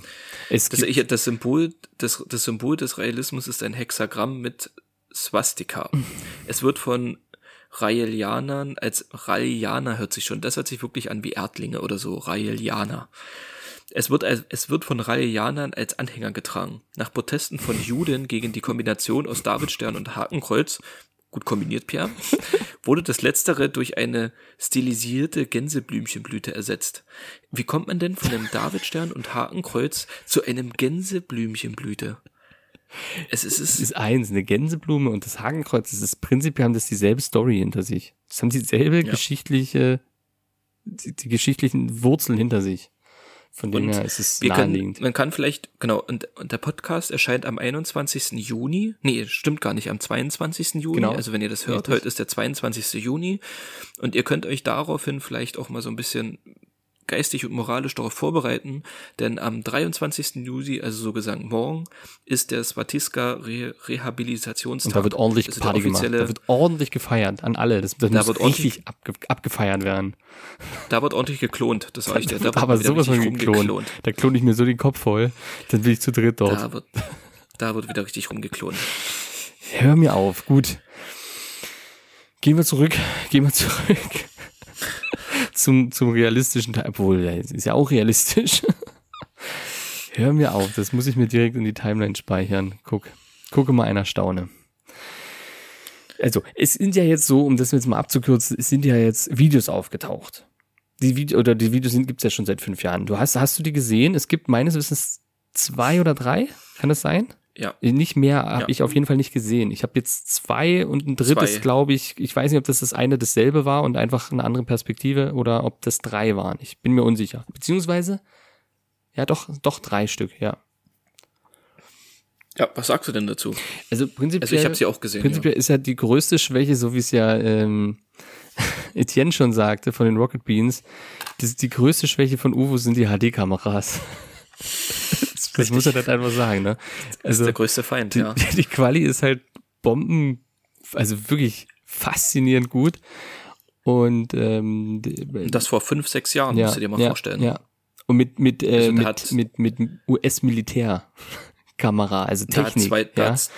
[SPEAKER 1] Es
[SPEAKER 2] das, das Symbol, das, das Symbol des Realismus ist ein Hexagramm mit Swastika. es wird von Raelianern als Raelianer hört sich schon, das hört sich wirklich an wie Erdlinge oder so, Raelianer. Es wird, als, es wird von Raelianern als Anhänger getragen. Nach Protesten von Juden gegen die Kombination aus Davidstern und Hakenkreuz, gut kombiniert, Pierre, wurde das letztere durch eine stilisierte Gänseblümchenblüte ersetzt. Wie kommt man denn von einem Davidstern und Hakenkreuz zu einem Gänseblümchenblüte? Es ist, es
[SPEAKER 1] ist eins, eine Gänseblume und das Hakenkreuz, das ist prinzipiell haben das dieselbe Story hinter sich. Das haben dieselbe
[SPEAKER 2] Ja.
[SPEAKER 1] geschichtliche, die, die geschichtlichen Wurzeln hinter sich. Von dem
[SPEAKER 2] Und
[SPEAKER 1] her ist es
[SPEAKER 2] Wir können,
[SPEAKER 1] naheliegend.
[SPEAKER 2] man kann vielleicht, genau, und, und der Podcast erscheint am 21. Juni. Nee, stimmt gar nicht, am 22. Juni.
[SPEAKER 1] Genau.
[SPEAKER 2] Also wenn ihr das hört,
[SPEAKER 1] Richtig.
[SPEAKER 2] heute ist der 22. Juni. Und ihr könnt euch daraufhin vielleicht auch mal so ein bisschen geistig und moralisch darauf vorbereiten, denn am 23. Juli, also so gesagt morgen, ist der Swatiska Re Rehabilitationstag.
[SPEAKER 1] Und da wird ordentlich
[SPEAKER 2] der
[SPEAKER 1] Party gemacht. Da wird ordentlich gefeiert an alle. Das, das
[SPEAKER 2] Da
[SPEAKER 1] muss
[SPEAKER 2] wird ordentlich-
[SPEAKER 1] richtig abge abgefeiert werden.
[SPEAKER 2] Da wird ordentlich geklont, das sage ich dir. Da wird
[SPEAKER 1] Aber sowas von geklont. Da klone ich mir so den Kopf voll. Dann bin ich zu dritt dort.
[SPEAKER 2] Da wird, da wird wieder richtig rumgeklont.
[SPEAKER 1] Hör mir auf. Gut. Gehen wir zurück. Gehen wir zurück. Zum, zum realistischen Teil. Obwohl, es ist ja auch realistisch. Hör mir auf. Das muss ich mir direkt in die Timeline speichern. Guck. Gucke mal einer staune. Also, es sind ja jetzt so, um das jetzt mal abzukürzen, es sind ja jetzt Videos aufgetaucht. Die Video oder die Videos sind gibt's ja schon seit fünf Jahren. Du hast, hast du die gesehen? Es gibt meines Wissens zwei oder drei. Kann das sein?
[SPEAKER 2] Ja.
[SPEAKER 1] Nicht mehr habe
[SPEAKER 2] Ja.
[SPEAKER 1] ich auf jeden Fall nicht gesehen. Ich habe jetzt zwei und ein drittes, glaube ich. Ich weiß nicht, ob das das eine dasselbe war und einfach eine andere Perspektive oder ob das drei waren. Ich bin mir unsicher. Beziehungsweise, ja doch, doch drei Stück, ja.
[SPEAKER 2] Ja, was sagst du denn dazu?
[SPEAKER 1] Also prinzipiell,
[SPEAKER 2] Also ich habe sie auch gesehen.
[SPEAKER 1] prinzipiell ist ja die größte Schwäche, so wie es ja ähm, Etienne schon sagte von den Rocket Beans, das, die größte Schwäche von UFOs sind die HD-Kameras. Das, das muss er dann einfach sagen, ne?
[SPEAKER 2] ja. Das
[SPEAKER 1] Also
[SPEAKER 2] ist der größte Feind,
[SPEAKER 1] die,
[SPEAKER 2] ja.
[SPEAKER 1] die Quali ist halt Bomben, also wirklich faszinierend gut. Und ähm,
[SPEAKER 2] das vor fünf, sechs Jahren,
[SPEAKER 1] ja,
[SPEAKER 2] musst du dir mal
[SPEAKER 1] ja,
[SPEAKER 2] vorstellen.
[SPEAKER 1] Ja. Und mit, mit, äh,
[SPEAKER 2] Also
[SPEAKER 1] mit, mit, mit, US-Militärkamera, also
[SPEAKER 2] Da hat,
[SPEAKER 1] Technik.
[SPEAKER 2] zwei, da,
[SPEAKER 1] ja.
[SPEAKER 2] hat,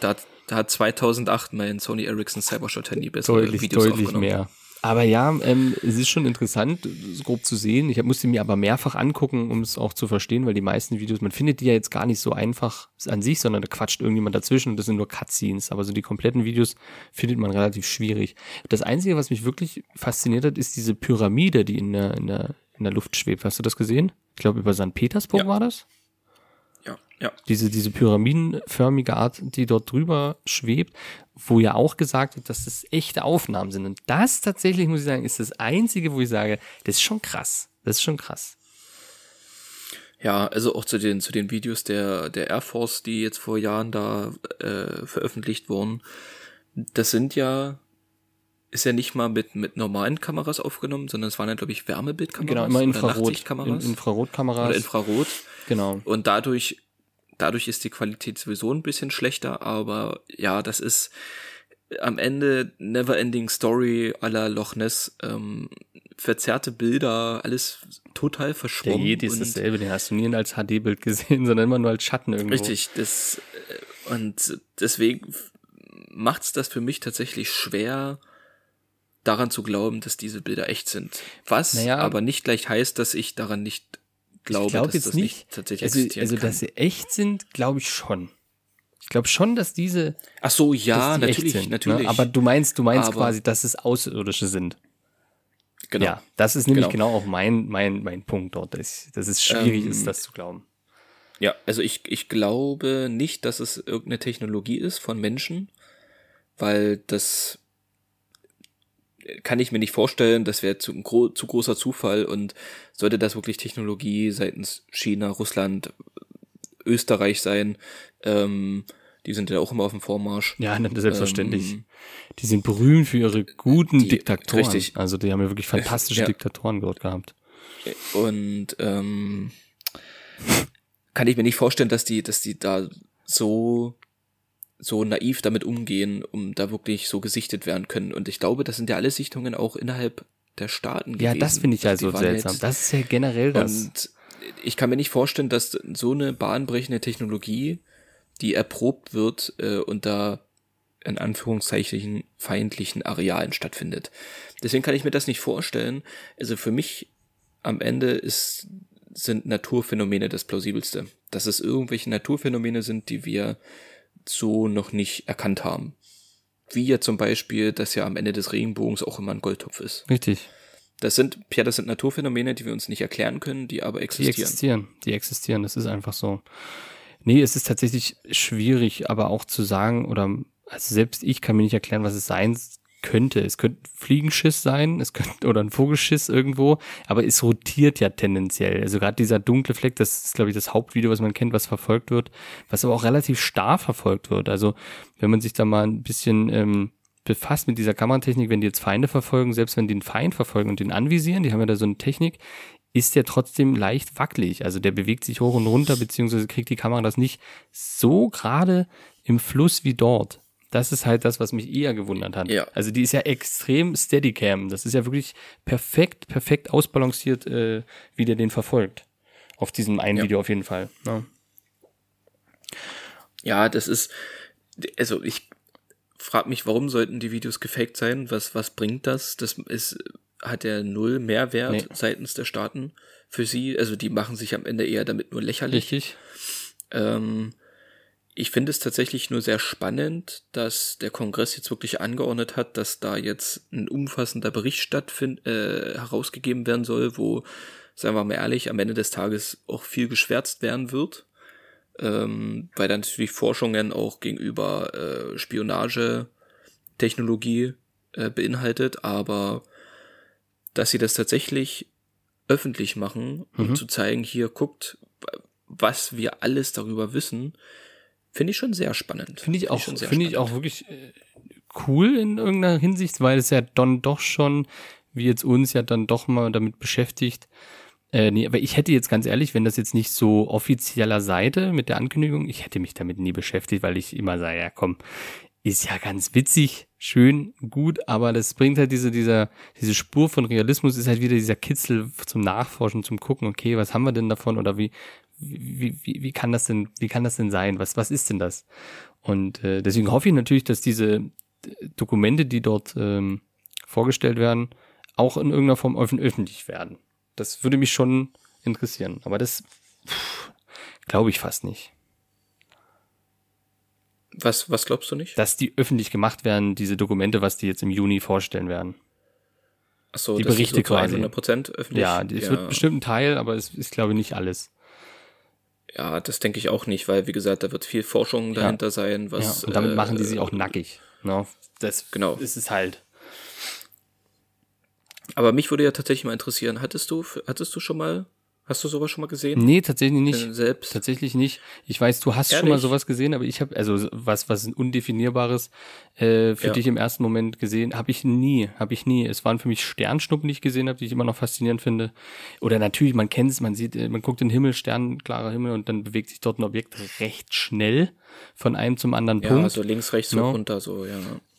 [SPEAKER 2] da, hat, da hat 2008 mein Sony Ericsson Cybershot Handy bessere
[SPEAKER 1] deutlich,
[SPEAKER 2] Videos
[SPEAKER 1] deutlich
[SPEAKER 2] aufgenommen.
[SPEAKER 1] mehr. Aber ja, ähm, es ist schon interessant, es grob zu sehen. Ich hab- musste mir aber mehrfach angucken, um es auch zu verstehen, weil die meisten Videos, man findet die ja jetzt gar nicht so einfach an sich, sondern da quatscht irgendjemand dazwischen und das sind nur Cutscenes. Aber so die kompletten Videos findet man relativ schwierig. Das Einzige, was mich wirklich fasziniert hat, ist diese Pyramide, die in der, in der, in der Luft schwebt. Hast du das gesehen? Ich glaube, über St. Petersburg
[SPEAKER 2] Ja.
[SPEAKER 1] war das?
[SPEAKER 2] Ja,
[SPEAKER 1] diese, diese pyramidenförmige Art, die dort drüber schwebt, wo ja auch gesagt wird, dass das echte Aufnahmen sind. Und das tatsächlich, muss ich sagen, ist das Einzige, wo ich sage, das ist schon krass. Das ist schon krass.
[SPEAKER 2] Ja, also auch zu den, zu den Videos der, der Air Force, die jetzt vor Jahren da äh, veröffentlicht wurden. Das sind ja, ist ja nicht mal mit, mit normalen Kameras aufgenommen, sondern es waren ja, glaube ich, Wärmebildkameras
[SPEAKER 1] Genau, immer
[SPEAKER 2] oder
[SPEAKER 1] Infrarot. In,
[SPEAKER 2] Nachtsichtkameras
[SPEAKER 1] Infrarotkameras.
[SPEAKER 2] oder Infrarot.
[SPEAKER 1] genau.
[SPEAKER 2] Und dadurch, dadurch ist die Qualität sowieso ein bisschen schlechter, aber ja, das ist am Ende Neverending Story à la Loch Ness, ähm, verzerrte Bilder, alles total
[SPEAKER 1] Der
[SPEAKER 2] verschwommen.
[SPEAKER 1] Yeti ist dasselbe, den hast du nie als HD-Bild gesehen, sondern immer nur als Schatten irgendwo.
[SPEAKER 2] Richtig, das äh, und deswegen macht's das für mich tatsächlich schwer, daran zu glauben, dass diese Bilder echt sind. Was
[SPEAKER 1] Naja.
[SPEAKER 2] aber nicht gleich heißt, dass ich daran nicht glaube,
[SPEAKER 1] ich glaube
[SPEAKER 2] dass
[SPEAKER 1] jetzt
[SPEAKER 2] das
[SPEAKER 1] nicht,
[SPEAKER 2] nicht tatsächlich
[SPEAKER 1] also,
[SPEAKER 2] existieren
[SPEAKER 1] also
[SPEAKER 2] kann.
[SPEAKER 1] dass sie echt sind, glaube ich schon. Ich glaube schon, dass diese,
[SPEAKER 2] Ach so, ja, natürlich,
[SPEAKER 1] sind,
[SPEAKER 2] natürlich.
[SPEAKER 1] Ne? Aber du meinst, du meinst
[SPEAKER 2] Aber-
[SPEAKER 1] quasi, dass es Außerirdische sind.
[SPEAKER 2] genau.
[SPEAKER 1] Ja, das ist nämlich
[SPEAKER 2] Genau.
[SPEAKER 1] genau, auch mein, mein, mein Punkt dort, dass, dass es schwierig
[SPEAKER 2] Ähm,
[SPEAKER 1] ist, das zu glauben.
[SPEAKER 2] Ja, also ich, ich glaube nicht, dass es irgendeine Technologie ist von Menschen, weil das kann ich mir nicht vorstellen, das wäre zu, gro zu großer Zufall und sollte das wirklich Technologie seitens China, Russland, Österreich sein, ähm, die sind ja auch immer auf dem Vormarsch.
[SPEAKER 1] Ja, ne, selbstverständlich.
[SPEAKER 2] Ähm,
[SPEAKER 1] die sind berühmt für ihre guten
[SPEAKER 2] die-
[SPEAKER 1] Diktatoren.
[SPEAKER 2] richtig.
[SPEAKER 1] Also die haben ja wirklich fantastische
[SPEAKER 2] Ja.
[SPEAKER 1] Diktatoren dort gehabt.
[SPEAKER 2] Und ähm, kann ich mir nicht vorstellen, dass die, dass die da so so naiv damit umgehen, um da wirklich so gesichtet werden können. Und ich glaube, das sind ja alle Sichtungen auch innerhalb der Staaten
[SPEAKER 1] Ja,
[SPEAKER 2] gewesen.
[SPEAKER 1] das finde ich ja
[SPEAKER 2] Die
[SPEAKER 1] so seltsam.
[SPEAKER 2] jetzt-
[SPEAKER 1] Das ist ja generell das.
[SPEAKER 2] Und ich kann mir nicht vorstellen, dass so eine bahnbrechende Technologie, die erprobt wird, äh, unter in Anführungszeichen feindlichen Arealen stattfindet. Deswegen kann ich mir das nicht vorstellen. Also für mich am Ende ist, sind Naturphänomene das plausibelste. Dass es irgendwelche Naturphänomene sind, die wir so noch nicht erkannt haben. Wie ja zum Beispiel, dass ja am Ende des Regenbogens auch immer ein Goldtopf ist.
[SPEAKER 1] Richtig.
[SPEAKER 2] Das sind, ja, das sind Naturphänomene, die wir uns nicht erklären können, die aber
[SPEAKER 1] Die
[SPEAKER 2] existieren.
[SPEAKER 1] existieren. Die existieren. Das ist einfach so. Nee, es ist tatsächlich schwierig, aber auch zu sagen, oder also selbst ich kann mir nicht erklären, was es sein könnte. Es könnte Fliegenschiss sein, es könnte oder ein Vogelschiss irgendwo, aber es rotiert ja tendenziell. Also gerade dieser dunkle Fleck, das ist, glaube ich, das Hauptvideo, was man kennt, was verfolgt wird, was aber auch relativ starr verfolgt wird. Also wenn man sich da mal ein bisschen ähm, befasst mit dieser Kameratechnik, wenn die jetzt Feinde verfolgen, selbst wenn die einen Feind verfolgen und den anvisieren, die haben ja da so eine Technik, ist der trotzdem leicht wackelig. Also der bewegt sich hoch und runter, beziehungsweise kriegt die Kamera das nicht so gerade im Fluss wie dort. Das ist halt das, was mich eher gewundert hat.
[SPEAKER 2] Ja.
[SPEAKER 1] Also die ist ja extrem Steadicam. Das ist ja wirklich perfekt, perfekt ausbalanciert, äh, wie der den verfolgt. Auf diesem einen
[SPEAKER 2] Ja.
[SPEAKER 1] Video auf jeden Fall. Ja.
[SPEAKER 2] Ja, das ist, also ich frage mich, warum sollten die Videos gefaked sein? Was, was bringt das? Das ist, hat ja null Mehrwert
[SPEAKER 1] Nee.
[SPEAKER 2] seitens der Staaten für sie. Also die machen sich am Ende eher damit nur lächerlich.
[SPEAKER 1] Richtig.
[SPEAKER 2] Ähm, ich finde es tatsächlich nur sehr spannend, dass der Kongress jetzt wirklich angeordnet hat, dass da jetzt ein umfassender Bericht stattfind äh, herausgegeben werden soll, wo, sagen wir mal ehrlich, am Ende des Tages auch viel geschwärzt werden wird. Ähm, weil dann natürlich Forschungen auch gegenüber äh, Spionagetechnologie äh, beinhaltet, aber dass sie das tatsächlich öffentlich machen, um
[SPEAKER 1] Mhm.
[SPEAKER 2] zu zeigen, hier guckt, was wir alles darüber wissen, finde ich schon sehr spannend.
[SPEAKER 1] Finde ich auch,
[SPEAKER 2] schon sehr
[SPEAKER 1] finde ich auch wirklich äh, cool in irgendeiner Hinsicht, weil es ja dann doch schon, wie jetzt uns ja dann doch mal damit beschäftigt. Äh, nee, aber ich hätte jetzt ganz ehrlich, wenn das jetzt nicht so offizieller Seite mit der Ankündigung, ich hätte mich damit nie beschäftigt, weil ich immer sage, ja komm, ist ja ganz witzig, schön, gut, aber das bringt halt diese, dieser, diese Spur von Realismus ist halt wieder dieser Kitzel zum Nachforschen, zum Gucken, okay, was haben wir denn davon oder wie, wie, wie, wie kann das denn, wie kann das denn sein? Was, was ist denn das? Und äh, deswegen hoffe ich natürlich, dass diese Dokumente, die dort ähm, vorgestellt werden, auch in irgendeiner Form öffentlich werden. Das würde mich schon interessieren. Aber das glaube ich fast nicht.
[SPEAKER 2] Was, was glaubst du nicht?
[SPEAKER 1] Dass die öffentlich gemacht werden, diese Dokumente, was die jetzt im Juni vorstellen werden.
[SPEAKER 2] Ach so,
[SPEAKER 1] die Berichte
[SPEAKER 2] so
[SPEAKER 1] quasi.
[SPEAKER 2] 100% öffentlich.
[SPEAKER 1] Ja, es wird bestimmt ein Teil, aber es ist, glaube ich, nicht alles.
[SPEAKER 2] Ja, das denke ich auch nicht, weil, wie gesagt, da wird viel Forschung dahinter sein, was.
[SPEAKER 1] Ja, und damit
[SPEAKER 2] äh,
[SPEAKER 1] machen die sich auch nackig. Ne? Das
[SPEAKER 2] Genau.
[SPEAKER 1] ist es halt.
[SPEAKER 2] Aber mich würde ja tatsächlich mal interessieren, hattest du, hattest du schon mal, hast du sowas schon mal gesehen?
[SPEAKER 1] Nee, tatsächlich nicht.
[SPEAKER 2] Äh, selbst?
[SPEAKER 1] Tatsächlich nicht. Ich weiß, du hast schon
[SPEAKER 2] Ehrlich?
[SPEAKER 1] mal sowas gesehen, aber ich habe also was was ein undefinierbares äh, für
[SPEAKER 2] Ja.
[SPEAKER 1] dich im ersten Moment gesehen, habe ich nie, habe ich nie. Es waren für mich Sternschnuppen, die ich gesehen habe, die ich immer noch faszinierend finde. Oder natürlich, man kennt es, man sieht, äh, man guckt in den Himmel, sternklarer Himmel und dann bewegt sich dort ein Objekt recht schnell von einem zum anderen
[SPEAKER 2] Ja,
[SPEAKER 1] Punkt.
[SPEAKER 2] so links, rechts, so
[SPEAKER 1] No.
[SPEAKER 2] runter, so, ja.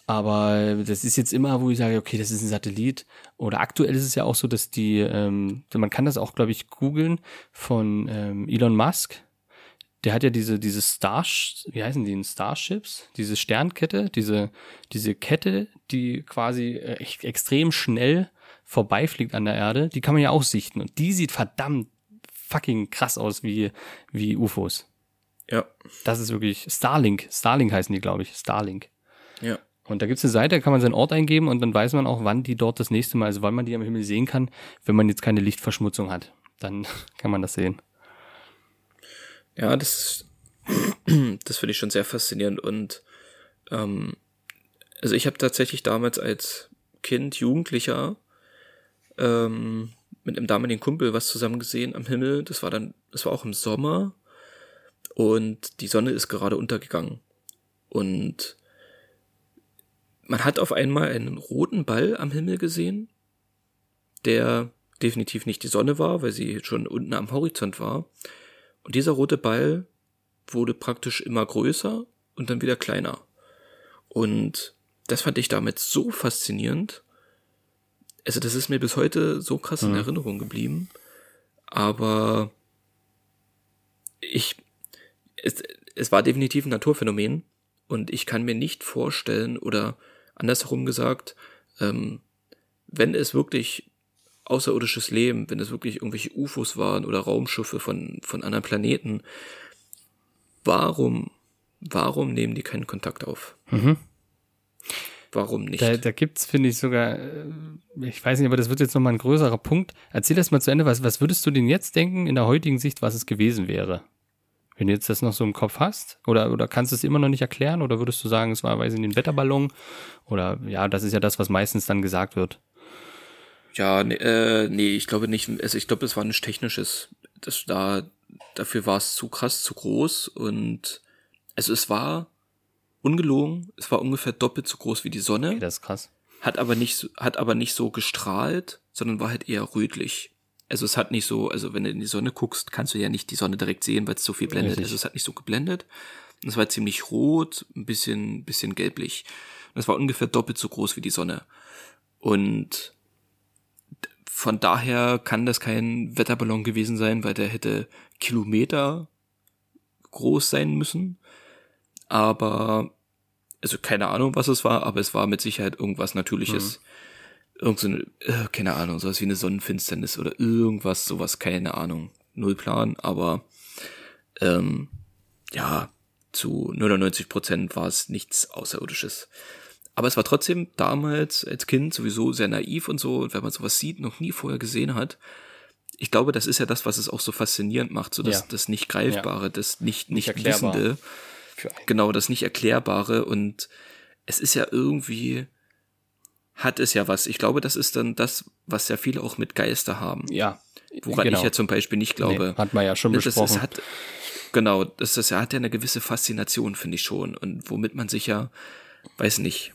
[SPEAKER 1] Aber das ist jetzt immer, wo ich sage, okay, das ist ein Satellit. Oder aktuell ist es ja auch so, dass die, ähm, man kann das auch, glaube ich, googeln von ähm, Elon Musk. Der hat ja diese, diese Star, wie heißen die, Starships? Diese Sternkette, diese, diese Kette, die quasi äh, extrem schnell vorbeifliegt an der Erde. Die kann man ja auch sichten. Und die sieht verdammt fucking krass aus wie, wie UFOs.
[SPEAKER 2] Ja,
[SPEAKER 1] Das ist wirklich Starlink. Starlink heißen die, glaube ich. Starlink.
[SPEAKER 2] ja.
[SPEAKER 1] Und da gibt's eine Seite, da kann man seinen Ort eingeben und dann weiß man auch, wann die dort das nächste Mal, also wann man die am Himmel sehen kann, wenn man jetzt keine Lichtverschmutzung hat. Dann kann man das sehen.
[SPEAKER 2] Ja, das, das finde ich schon sehr faszinierend und ähm, also ich habe tatsächlich damals als Kind, Jugendlicher ähm, mit einem damaligen Kumpel was zusammen gesehen am Himmel. Das war dann, das war auch im Sommer und die Sonne ist gerade untergegangen und man hat auf einmal einen roten Ball am Himmel gesehen, der definitiv nicht die Sonne war, weil sie schon unten am Horizont war. Und dieser rote Ball wurde praktisch immer größer und dann wieder kleiner. Und das fand ich damit so faszinierend. Also das ist mir bis heute so krass in Erinnerung geblieben. Aber ich, es, es war definitiv ein Naturphänomen und ich kann mir nicht vorstellen oder andersherum gesagt, ähm, wenn es wirklich außerirdisches Leben, wenn es wirklich irgendwelche UFOs waren oder Raumschiffe von, von anderen Planeten, warum, warum nehmen die keinen Kontakt auf? Warum nicht?
[SPEAKER 1] Da, da gibt's, finde ich, sogar, äh, ich weiß nicht, aber das wird jetzt nochmal ein größerer Punkt. Erzähl das mal zu Ende. Was, was würdest du denn jetzt denken, in der heutigen Sicht, was es gewesen wäre? Wenn du jetzt das noch so im Kopf hast? Oder, oder kannst du es immer noch nicht erklären? Oder würdest du sagen, es war, weiß ich ein Wetterballon? Oder, ja, das ist ja das, was meistens dann gesagt wird.
[SPEAKER 2] Ja, nee, äh, nee, ich glaube nicht. Also ich glaube, es war nicht technisches. Das da dafür war es zu krass, zu groß und also es war ungelogen. Es war ungefähr doppelt so groß wie die Sonne.
[SPEAKER 1] Okay, das ist krass.
[SPEAKER 2] hat aber nicht so- hat aber nicht so gestrahlt, sondern war halt eher rötlich. Also es hat nicht so, also wenn du in die Sonne guckst, kannst du ja nicht die Sonne direkt sehen, weil es so viel blendet.
[SPEAKER 1] Richtig.
[SPEAKER 2] Also es hat nicht so geblendet. Es war ziemlich rot, ein bisschen, bisschen gelblich. Und es war ungefähr doppelt so groß wie die Sonne. Und von daher kann das kein Wetterballon gewesen sein, weil der hätte Kilometer groß sein müssen. Aber, also keine Ahnung, was es war, aber es war mit Sicherheit irgendwas Natürliches. Irgend so eine, äh, keine Ahnung, sowas wie eine Sonnenfinsternis oder irgendwas, sowas, keine Ahnung. Null Plan, aber ähm, ja, zu 99 Prozent war es nichts Außerirdisches. Aber es war trotzdem damals als Kind sowieso sehr naiv und so, und wenn man sowas sieht, noch nie vorher gesehen hat. Ich glaube, das ist ja das, was es auch so faszinierend macht, so das,
[SPEAKER 1] Ja.
[SPEAKER 2] das nicht greifbare, das nicht, nicht,
[SPEAKER 1] erklärbar.
[SPEAKER 2] wissende, genau, das nicht erklärbare und es ist ja irgendwie, hat es ja was. Ich glaube, das ist dann das, was ja viele auch mit Geister haben.
[SPEAKER 1] Ja.
[SPEAKER 2] Woran
[SPEAKER 1] genau.
[SPEAKER 2] ich ja zum Beispiel nicht glaube.
[SPEAKER 1] Nee, hat man ja schon
[SPEAKER 2] Das
[SPEAKER 1] besprochen.
[SPEAKER 2] ist, hat, genau, das, das hat ja eine gewisse Faszination, finde ich schon. Und womit man sich ja, weiß nicht.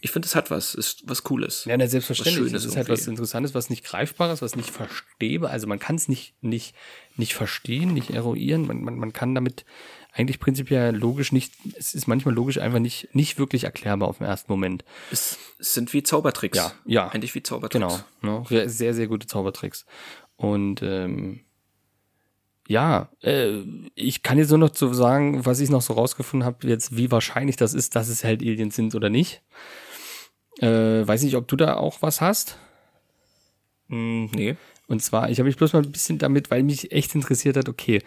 [SPEAKER 2] Ich finde, es hat was, ist was Cooles.
[SPEAKER 1] Ja, na, selbstverständlich.
[SPEAKER 2] Schönes
[SPEAKER 1] ist halt
[SPEAKER 2] irgendwie.
[SPEAKER 1] was Interessantes, was nicht greifbares, was nicht verstehbar. Also man kann es nicht, nicht, nicht verstehen, nicht eruieren. Man, man, man kann damit eigentlich prinzipiell logisch nicht, es ist manchmal logisch einfach nicht, nicht wirklich erklärbar auf den ersten Moment.
[SPEAKER 2] Es sind wie Zaubertricks.
[SPEAKER 1] Ja, ja.
[SPEAKER 2] Eigentlich wie Zaubertricks.
[SPEAKER 1] Genau, ne? sehr, sehr gute Zaubertricks. Und ähm, ja, äh, ich kann jetzt nur noch so sagen, was ich noch so rausgefunden habe, jetzt wie wahrscheinlich das ist, dass es halt Aliens sind oder nicht. Äh, weiß nicht, ob du da auch was hast.
[SPEAKER 2] Mm, nee.
[SPEAKER 1] Und zwar, ich habe mich bloß mal ein bisschen damit, weil mich echt interessiert hat, okay,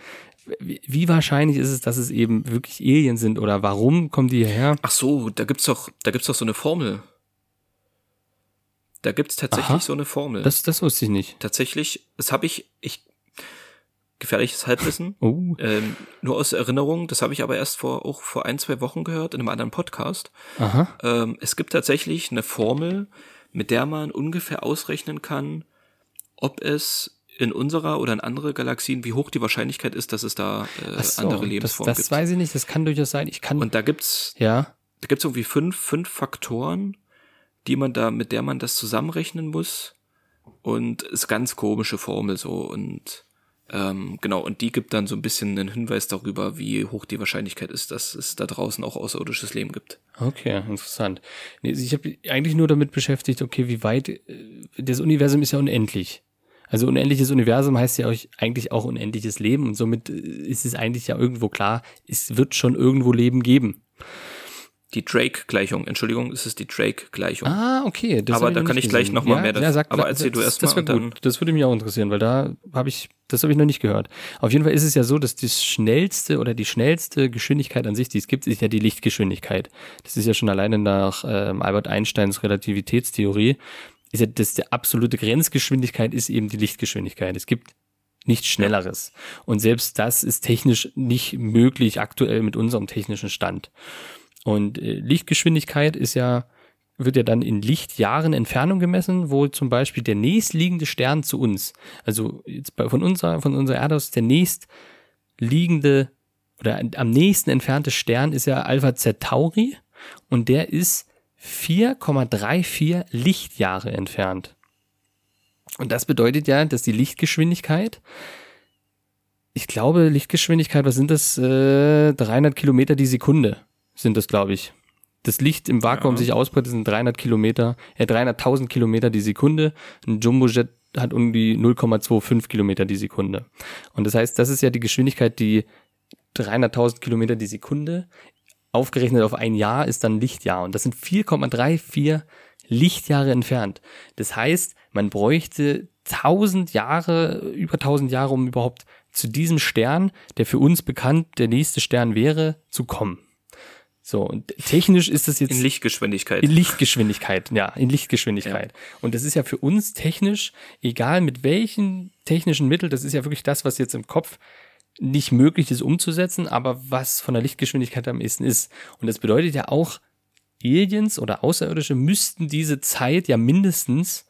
[SPEAKER 1] wie, wahrscheinlich ist es, dass es eben wirklich Aliens sind oder warum kommen die hierher?
[SPEAKER 2] Ach so, da gibt's doch, da gibt's doch so eine Formel. Da gibt's tatsächlich
[SPEAKER 1] Aha.
[SPEAKER 2] so eine Formel.
[SPEAKER 1] Das, das wusste ich nicht.
[SPEAKER 2] tatsächlich, das habe ich, ich gefährliches Halbwissen,
[SPEAKER 1] Oh,
[SPEAKER 2] ähm, nur aus Erinnerung, das habe ich aber erst vor auch vor ein, zwei Wochen gehört in einem anderen Podcast.
[SPEAKER 1] aha.
[SPEAKER 2] Ähm, es gibt tatsächlich eine Formel, mit der man ungefähr ausrechnen kann, ob es in unserer oder in andere Galaxien, wie hoch die Wahrscheinlichkeit ist, dass es da äh,
[SPEAKER 1] so,
[SPEAKER 2] andere
[SPEAKER 1] das,
[SPEAKER 2] Lebensformen
[SPEAKER 1] das
[SPEAKER 2] gibt.
[SPEAKER 1] weiß ich nicht, das kann durchaus sein. Ich kann,
[SPEAKER 2] Und da gibt's,
[SPEAKER 1] ja,
[SPEAKER 2] da gibt's irgendwie fünf, fünf Faktoren, die man da, mit der man das zusammenrechnen muss. Und ist ganz komische Formel so und ähm, genau, und die gibt dann so ein bisschen einen Hinweis darüber, wie hoch die Wahrscheinlichkeit ist, dass es da draußen auch außerirdisches Leben gibt.
[SPEAKER 1] Okay, interessant. Nee, ich habe eigentlich nur damit beschäftigt, okay, wie weit äh, das Universum ist ja unendlich. Also unendliches Universum heißt ja eigentlich auch unendliches Leben und somit äh, ist es eigentlich ja irgendwo klar, es wird schon irgendwo Leben geben.
[SPEAKER 2] Die Drake-Gleichung, Entschuldigung, es ist die Drake-Gleichung.
[SPEAKER 1] Ah, okay. Das
[SPEAKER 2] Aber da kann ich gleich
[SPEAKER 1] gesehen.
[SPEAKER 2] noch mal
[SPEAKER 1] ja,
[SPEAKER 2] mehr dazu-
[SPEAKER 1] Ja, sag,
[SPEAKER 2] aber erzähl du
[SPEAKER 1] das-
[SPEAKER 2] erst
[SPEAKER 1] Das
[SPEAKER 2] mal
[SPEAKER 1] wäre gut. Das würde mich auch interessieren, weil da habe ich, das habe ich noch nicht gehört. Auf jeden Fall ist es ja so, dass das schnellste oder die schnellste Geschwindigkeit an sich, die es gibt, ist ja die Lichtgeschwindigkeit. Das ist ja schon alleine nach ähm, Albert Einsteins Relativitätstheorie, ist ja das der absolute Grenzgeschwindigkeit ist eben die Lichtgeschwindigkeit. Es gibt nichts Schnelleres. Und selbst das ist technisch nicht möglich aktuell mit unserem technischen Stand. Und äh, Lichtgeschwindigkeit ist ja, wird ja dann in Lichtjahren Entfernung gemessen, wo zum Beispiel der nächstliegende Stern zu uns, also jetzt bei, von unserer, von unserer Erde aus der nächstliegende oder am nächsten entfernte Stern ist ja Alpha Centauri und der ist 4,34 Lichtjahre entfernt. Und das bedeutet ja, dass die Lichtgeschwindigkeit, ich glaube, Lichtgeschwindigkeit, was sind das? Äh, 300 Kilometer die Sekunde sind das, glaube ich. Das Licht im Vakuum
[SPEAKER 2] Ja.
[SPEAKER 1] sich ausbreitet, sind 300 Kilometer, äh, 300.000 Kilometer die Sekunde. Ein Jumbojet hat irgendwie 0,25 Kilometer die Sekunde. Und das heißt, das ist ja die Geschwindigkeit, die 300.000 Kilometer die Sekunde aufgerechnet auf ein Jahr ist dann Lichtjahr. Und das sind 4,34 Lichtjahre entfernt. Das heißt, man bräuchte 1000 Jahre, über 1000 Jahre, um überhaupt zu diesem Stern, der für uns bekannt der nächste Stern wäre, zu kommen. So, und technisch ist das jetzt
[SPEAKER 2] In Lichtgeschwindigkeit.
[SPEAKER 1] in Lichtgeschwindigkeit, ja, in Lichtgeschwindigkeit. Und das ist ja für uns technisch, egal mit welchen technischen Mitteln, das ist ja wirklich das, was jetzt im Kopf nicht möglich ist umzusetzen, aber was von der Lichtgeschwindigkeit am ehesten ist. Und das bedeutet ja auch, Aliens oder Außerirdische müssten diese Zeit ja mindestens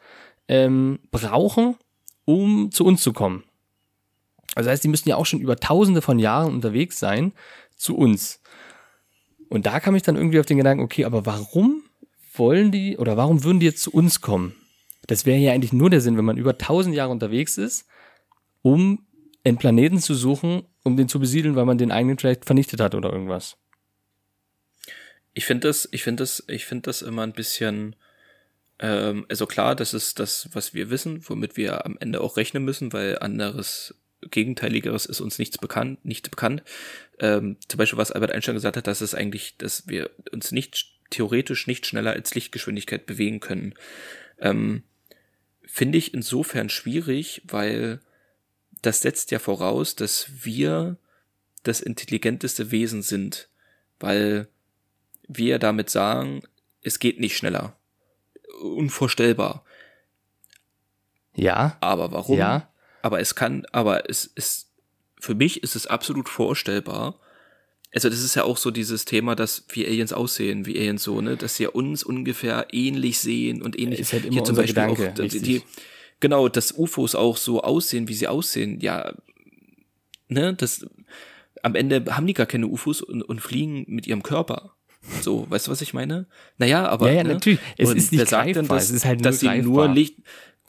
[SPEAKER 1] ähm, brauchen, um zu uns zu kommen. Also das heißt, die müssten ja auch schon über tausende von Jahren unterwegs sein zu uns. Und da kam ich dann irgendwie auf den Gedanken, okay, aber warum wollen die oder warum würden die jetzt zu uns kommen? Das wäre ja eigentlich nur der Sinn, wenn man über tausend Jahre unterwegs ist, um einen Planeten zu suchen, um den zu besiedeln, weil man den eigenen vielleicht vernichtet hat oder irgendwas.
[SPEAKER 2] Ich finde das, ich finde das, ich finde das immer ein bisschen, ähm, also klar, das ist das, was wir wissen, womit wir am Ende auch rechnen müssen, weil anderes, Gegenteiligeres ist uns nichts bekannt, nicht bekannt. Ähm, zum Beispiel, was Albert Einstein gesagt hat, dass es eigentlich, dass wir uns nicht theoretisch nicht schneller als Lichtgeschwindigkeit bewegen können. Ähm, finde ich insofern schwierig, weil das setzt ja voraus, dass wir das intelligenteste Wesen sind, weil wir damit sagen, es geht nicht schneller. Unvorstellbar.
[SPEAKER 1] Ja,
[SPEAKER 2] Aber warum?
[SPEAKER 1] ja,
[SPEAKER 2] Aber es kann, aber es ist, für mich ist es absolut vorstellbar. Also das ist ja auch so dieses Thema, dass wie Aliens aussehen, wie Aliens so, ne, dass sie uns ungefähr ähnlich sehen und ähnlich.
[SPEAKER 1] Ist halt immer
[SPEAKER 2] Hier zum Beispiel
[SPEAKER 1] Gedanke,
[SPEAKER 2] auch, die, die, genau, dass UFOs auch so aussehen, wie sie aussehen. Ja, ne, das, am Ende haben die gar keine UFOs und, und fliegen mit ihrem Körper. So, weißt du, was ich meine? Naja, aber.
[SPEAKER 1] Ja, ja,
[SPEAKER 2] ne?
[SPEAKER 1] natürlich. Es
[SPEAKER 2] Und
[SPEAKER 1] ist nicht
[SPEAKER 2] wer sagt denn,
[SPEAKER 1] greifbar,
[SPEAKER 2] dass,
[SPEAKER 1] es ist halt nur
[SPEAKER 2] dass sie nur
[SPEAKER 1] greifbar.
[SPEAKER 2] Licht.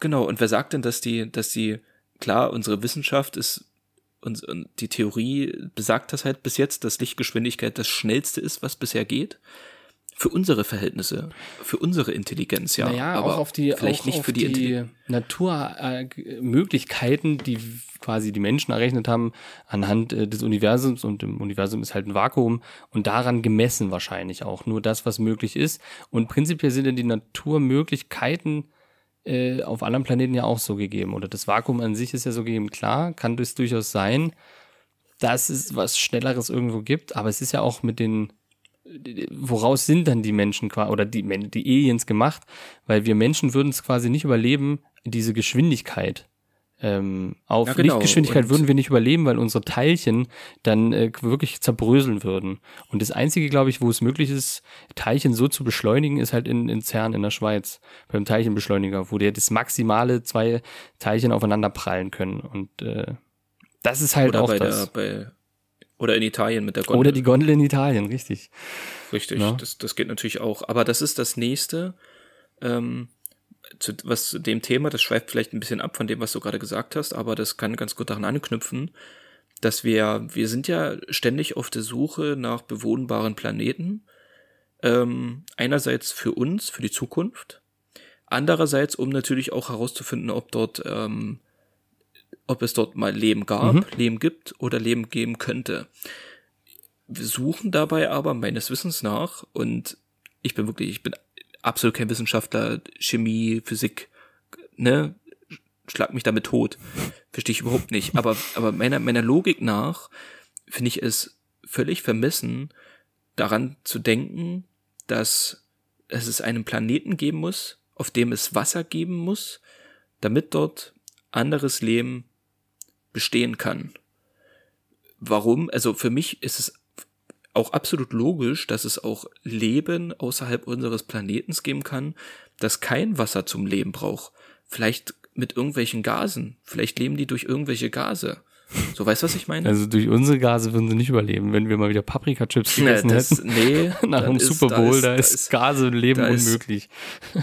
[SPEAKER 2] Genau, und wer sagt denn, dass die, dass die, klar, unsere Wissenschaft ist und, und die Theorie besagt das halt bis jetzt, dass Lichtgeschwindigkeit das schnellste ist, was bisher geht. Für unsere Verhältnisse, für unsere Intelligenz, ja.
[SPEAKER 1] Naja,
[SPEAKER 2] aber
[SPEAKER 1] auch auf die,
[SPEAKER 2] vielleicht
[SPEAKER 1] auch
[SPEAKER 2] nicht für die,
[SPEAKER 1] die Naturmöglichkeiten, die quasi die Menschen errechnet haben anhand äh, des Universums und im Universum ist halt ein Vakuum und daran gemessen wahrscheinlich auch nur das, was möglich ist. Und prinzipiell sind ja die Naturmöglichkeiten äh, auf anderen Planeten ja auch so gegeben. Oder das Vakuum an sich ist ja so gegeben. Klar, kann das durchaus sein, dass es was Schnelleres irgendwo gibt, aber es ist ja auch mit den woraus sind dann die Menschen oder die, die Aliens gemacht? Weil wir Menschen würden es quasi nicht überleben, diese Geschwindigkeit. Ähm, auf
[SPEAKER 2] Ja, genau.
[SPEAKER 1] Lichtgeschwindigkeit
[SPEAKER 2] Und-
[SPEAKER 1] würden wir nicht überleben, weil unsere Teilchen dann äh, wirklich zerbröseln würden. Und das Einzige, glaube ich, wo es möglich ist, Teilchen so zu beschleunigen, ist halt in, in CERN in der Schweiz, beim Teilchenbeschleuniger, wo der das maximale zwei Teilchen aufeinander prallen können. Und äh, das ist halt
[SPEAKER 2] oder
[SPEAKER 1] auch
[SPEAKER 2] bei
[SPEAKER 1] das.
[SPEAKER 2] der, bei, oder in Italien mit der Gondel.
[SPEAKER 1] Oder die Gondel in Italien, richtig.
[SPEAKER 2] Richtig,
[SPEAKER 1] Ja.
[SPEAKER 2] das, das geht natürlich auch. Aber das ist das nächste, ähm, zu, was zu dem Thema, das schweift vielleicht ein bisschen ab von dem, was du gerade gesagt hast, aber das kann ganz gut daran anknüpfen, dass wir, wir sind ja ständig auf der Suche nach bewohnbaren Planeten. Ähm, einerseits für uns, für die Zukunft. Andererseits, um natürlich auch herauszufinden, ob dort, ähm, ob es dort mal Leben gab,
[SPEAKER 1] Mhm.
[SPEAKER 2] Leben gibt oder Leben geben könnte. Wir suchen dabei aber meines Wissens nach und ich bin wirklich, ich bin absolut kein Wissenschaftler, Chemie, Physik, ne, schlag mich damit tot. Verstehe ich überhaupt nicht. Aber, aber meiner, meiner Logik nach finde ich es völlig vermessen, daran zu denken, dass es es einen Planeten geben muss, auf dem es Wasser geben muss, damit dort anderes Leben bestehen kann. Warum? Also für mich ist es auch absolut logisch, dass es auch Leben außerhalb unseres Planetens geben kann, das kein Wasser zum Leben braucht. Vielleicht mit irgendwelchen Gasen. Vielleicht leben die durch irgendwelche Gase. So, weißt du, was ich meine?
[SPEAKER 1] Also durch unsere Gase würden sie nicht überleben, wenn wir mal wieder Paprika-Chips gegessen
[SPEAKER 2] das,
[SPEAKER 1] hätten.
[SPEAKER 2] nee,
[SPEAKER 1] Nach dem
[SPEAKER 2] ist-
[SPEAKER 1] Super Bowl, da ist, Gase und Leben
[SPEAKER 2] da ist-
[SPEAKER 1] unmöglich.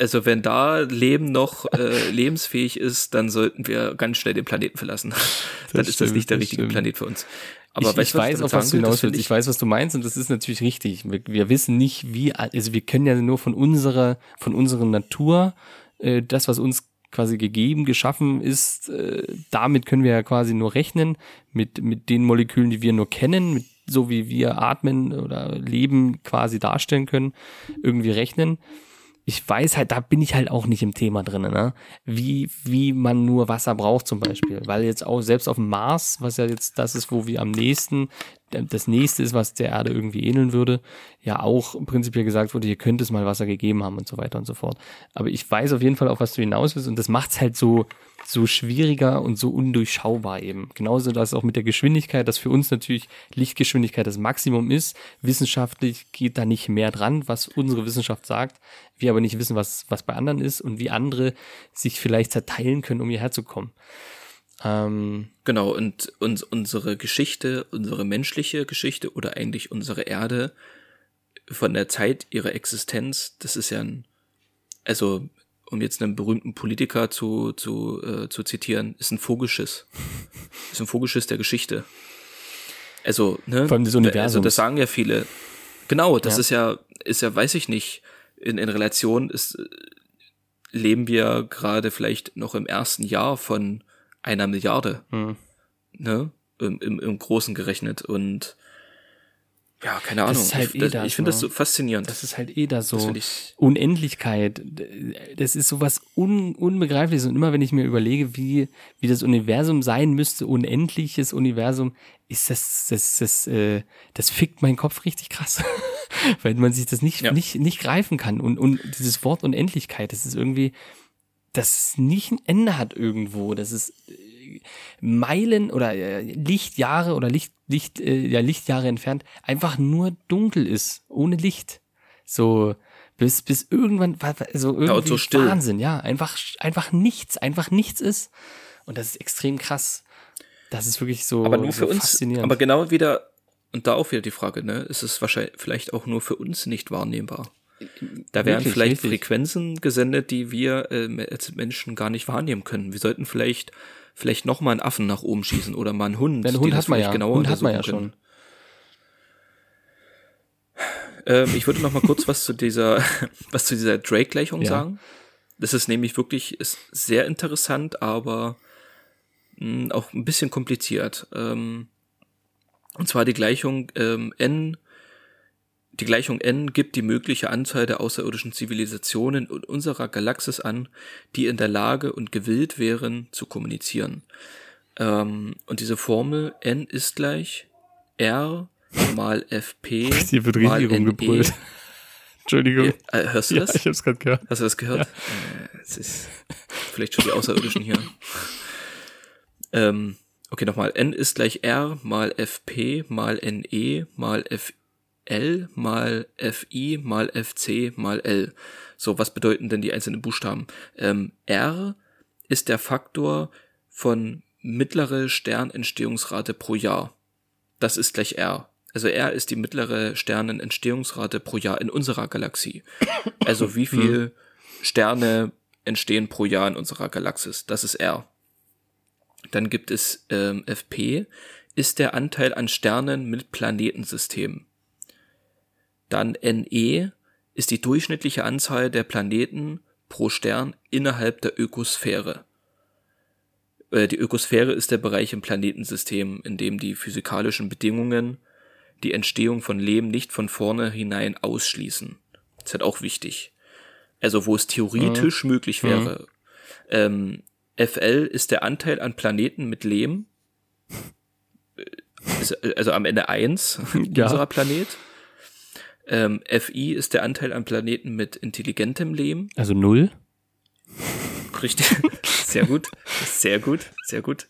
[SPEAKER 2] Also wenn da Leben noch äh, lebensfähig ist, dann sollten wir ganz schnell den Planeten verlassen. dann ist das nicht der
[SPEAKER 1] das
[SPEAKER 2] richtige
[SPEAKER 1] stimmt.
[SPEAKER 2] Planet für uns. Aber
[SPEAKER 1] ich,
[SPEAKER 2] weißt
[SPEAKER 1] ich weiß, auf was du?
[SPEAKER 2] Das
[SPEAKER 1] hinaus willst. Ich weiß, was du meinst und das ist natürlich richtig. Wir, wir wissen nicht, wie, also wir können ja nur von unserer, von unserer Natur, äh, das, was uns quasi gegeben, geschaffen ist, äh, damit können wir ja quasi nur rechnen, mit, mit den Molekülen, die wir nur kennen, mit, so wie wir atmen oder leben quasi darstellen können, irgendwie rechnen ich weiß halt, da bin ich halt auch nicht im Thema drin, ne? Wie, wie man nur Wasser braucht zum Beispiel. Weil jetzt auch selbst auf dem Mars, was ja jetzt das ist, wo wir am nächsten, das nächste ist, was der Erde irgendwie ähneln würde, ja auch prinzipiell gesagt wurde, hier könnte es mal Wasser gegeben haben und so weiter und so fort. Aber ich weiß auf jeden Fall, auf was du hinaus willst und das macht's halt so, so schwieriger und so undurchschaubar eben. Genauso das auch mit der Geschwindigkeit, dass für uns natürlich Lichtgeschwindigkeit das Maximum ist. Wissenschaftlich geht da nicht mehr dran, was unsere Wissenschaft sagt. Wir aber nicht wissen, was, was bei anderen ist und wie andere sich vielleicht zerteilen können, um hierher zu kommen. Ähm,
[SPEAKER 2] Genau, und uns, unsere Geschichte, unsere menschliche Geschichte oder eigentlich unsere Erde von der Zeit ihrer Existenz, das ist ja ein, also um jetzt einen berühmten Politiker zu, zu, äh, zu zitieren, ist ein Vogelschiss. ist ein Vogelschiss der Geschichte. Also, ne?
[SPEAKER 1] Vor allem des
[SPEAKER 2] Also
[SPEAKER 1] Universums.
[SPEAKER 2] das sagen ja viele. Genau, das
[SPEAKER 1] Ja.
[SPEAKER 2] ist ja, ist ja, weiß ich nicht, in, in Relation ist, leben wir gerade vielleicht noch im ersten Jahr von einer Milliarde
[SPEAKER 1] hm.
[SPEAKER 2] ne, im, im, im Großen gerechnet und ja, keine
[SPEAKER 1] Das
[SPEAKER 2] Ahnung.
[SPEAKER 1] ist halt
[SPEAKER 2] ich
[SPEAKER 1] eh
[SPEAKER 2] das,
[SPEAKER 1] das,
[SPEAKER 2] ich finde das
[SPEAKER 1] ne?
[SPEAKER 2] so faszinierend.
[SPEAKER 1] Das ist halt eh da so.
[SPEAKER 2] Das
[SPEAKER 1] Unendlichkeit. Das ist sowas un, Unbegreifliches. Und immer wenn ich mir überlege, wie, wie das Universum sein müsste, unendliches Universum, ist das, das, das, äh, das fickt meinen Kopf richtig krass. Weil man sich das nicht,
[SPEAKER 2] Ja.
[SPEAKER 1] nicht, nicht greifen kann. Und, und dieses Wort Unendlichkeit, das ist irgendwie, das nicht ein Ende hat irgendwo. Das ist äh, Meilen oder äh, Lichtjahre oder Licht, Licht, äh, ja, Lichtjahre entfernt einfach nur dunkel ist, ohne Licht. So, bis, bis irgendwann, wa- wa- so irgendwie
[SPEAKER 2] und so still.
[SPEAKER 1] Wahnsinn, ja. Einfach, einfach nichts, einfach nichts ist. Und das ist extrem krass. Das ist wirklich so,
[SPEAKER 2] aber nur
[SPEAKER 1] so
[SPEAKER 2] für uns,
[SPEAKER 1] faszinierend.
[SPEAKER 2] aber genau wieder, und da auch wieder die Frage, ne, ist es wahrscheinlich vielleicht auch nur für uns nicht wahrnehmbar. Da werden vielleicht
[SPEAKER 1] richtig.
[SPEAKER 2] Frequenzen gesendet, die wir äh, als Menschen gar nicht wahrnehmen können. Wir sollten vielleicht vielleicht noch mal einen Affen nach oben schießen oder mal einen Hund. Die
[SPEAKER 1] Hund hat man ja.
[SPEAKER 2] genauer
[SPEAKER 1] Hund hat man ja
[SPEAKER 2] untersuchen
[SPEAKER 1] schon.
[SPEAKER 2] können. Ähm, ich würde noch mal kurz was zu dieser was zu dieser Drake-Gleichung
[SPEAKER 1] Ja.
[SPEAKER 2] sagen. Das ist nämlich wirklich ist sehr interessant, aber mh, auch ein bisschen kompliziert. Ähm, und zwar die Gleichung ähm, n die Gleichung n gibt die mögliche Anzahl der außerirdischen Zivilisationen in unserer Galaxis an, die in der Lage und gewillt wären zu kommunizieren. Ähm, und diese Formel n ist gleich r mal fp
[SPEAKER 1] Hier wird
[SPEAKER 2] mal
[SPEAKER 1] richtig rumgebrüllt.
[SPEAKER 2] NE.
[SPEAKER 1] Entschuldigung.
[SPEAKER 2] Äh, hörst du
[SPEAKER 1] Ja,
[SPEAKER 2] das?
[SPEAKER 1] ich hab's gerade gehört.
[SPEAKER 2] Hast du das gehört? Äh, es ist vielleicht schon die Außerirdischen hier. Ähm, okay, nochmal. N ist gleich R mal FP mal NE mal FL mal FI mal FC mal L. So, was bedeuten denn die einzelnen Buchstaben? Ähm, R ist der Faktor von mittlere Sternentstehungsrate pro Jahr. Das ist gleich R. Also R ist die mittlere Sternenentstehungsrate pro Jahr in unserer Galaxie. Also wie viel Sterne entstehen pro Jahr in unserer Galaxis? Das ist R. Dann gibt es ähm, FP, ist der Anteil an Sternen mit Planetensystemen. Dann NE ist die durchschnittliche Anzahl der Planeten pro Stern innerhalb der Ökosphäre. Äh, Die Ökosphäre ist der Bereich im Planetensystem, in dem die physikalischen Bedingungen die Entstehung von Leben nicht von vornherein ausschließen. Das ist halt auch wichtig. Also wo es theoretisch möglich wäre. Ähm, FL ist der Anteil an Planeten mit Leben. Äh, Also am Ende eins
[SPEAKER 1] Ja.
[SPEAKER 2] unserer Planet. Ähm, FI ist der Anteil an Planeten mit intelligentem Leben.
[SPEAKER 1] Also null.
[SPEAKER 2] Richtig. Sehr gut. Sehr gut. Sehr gut.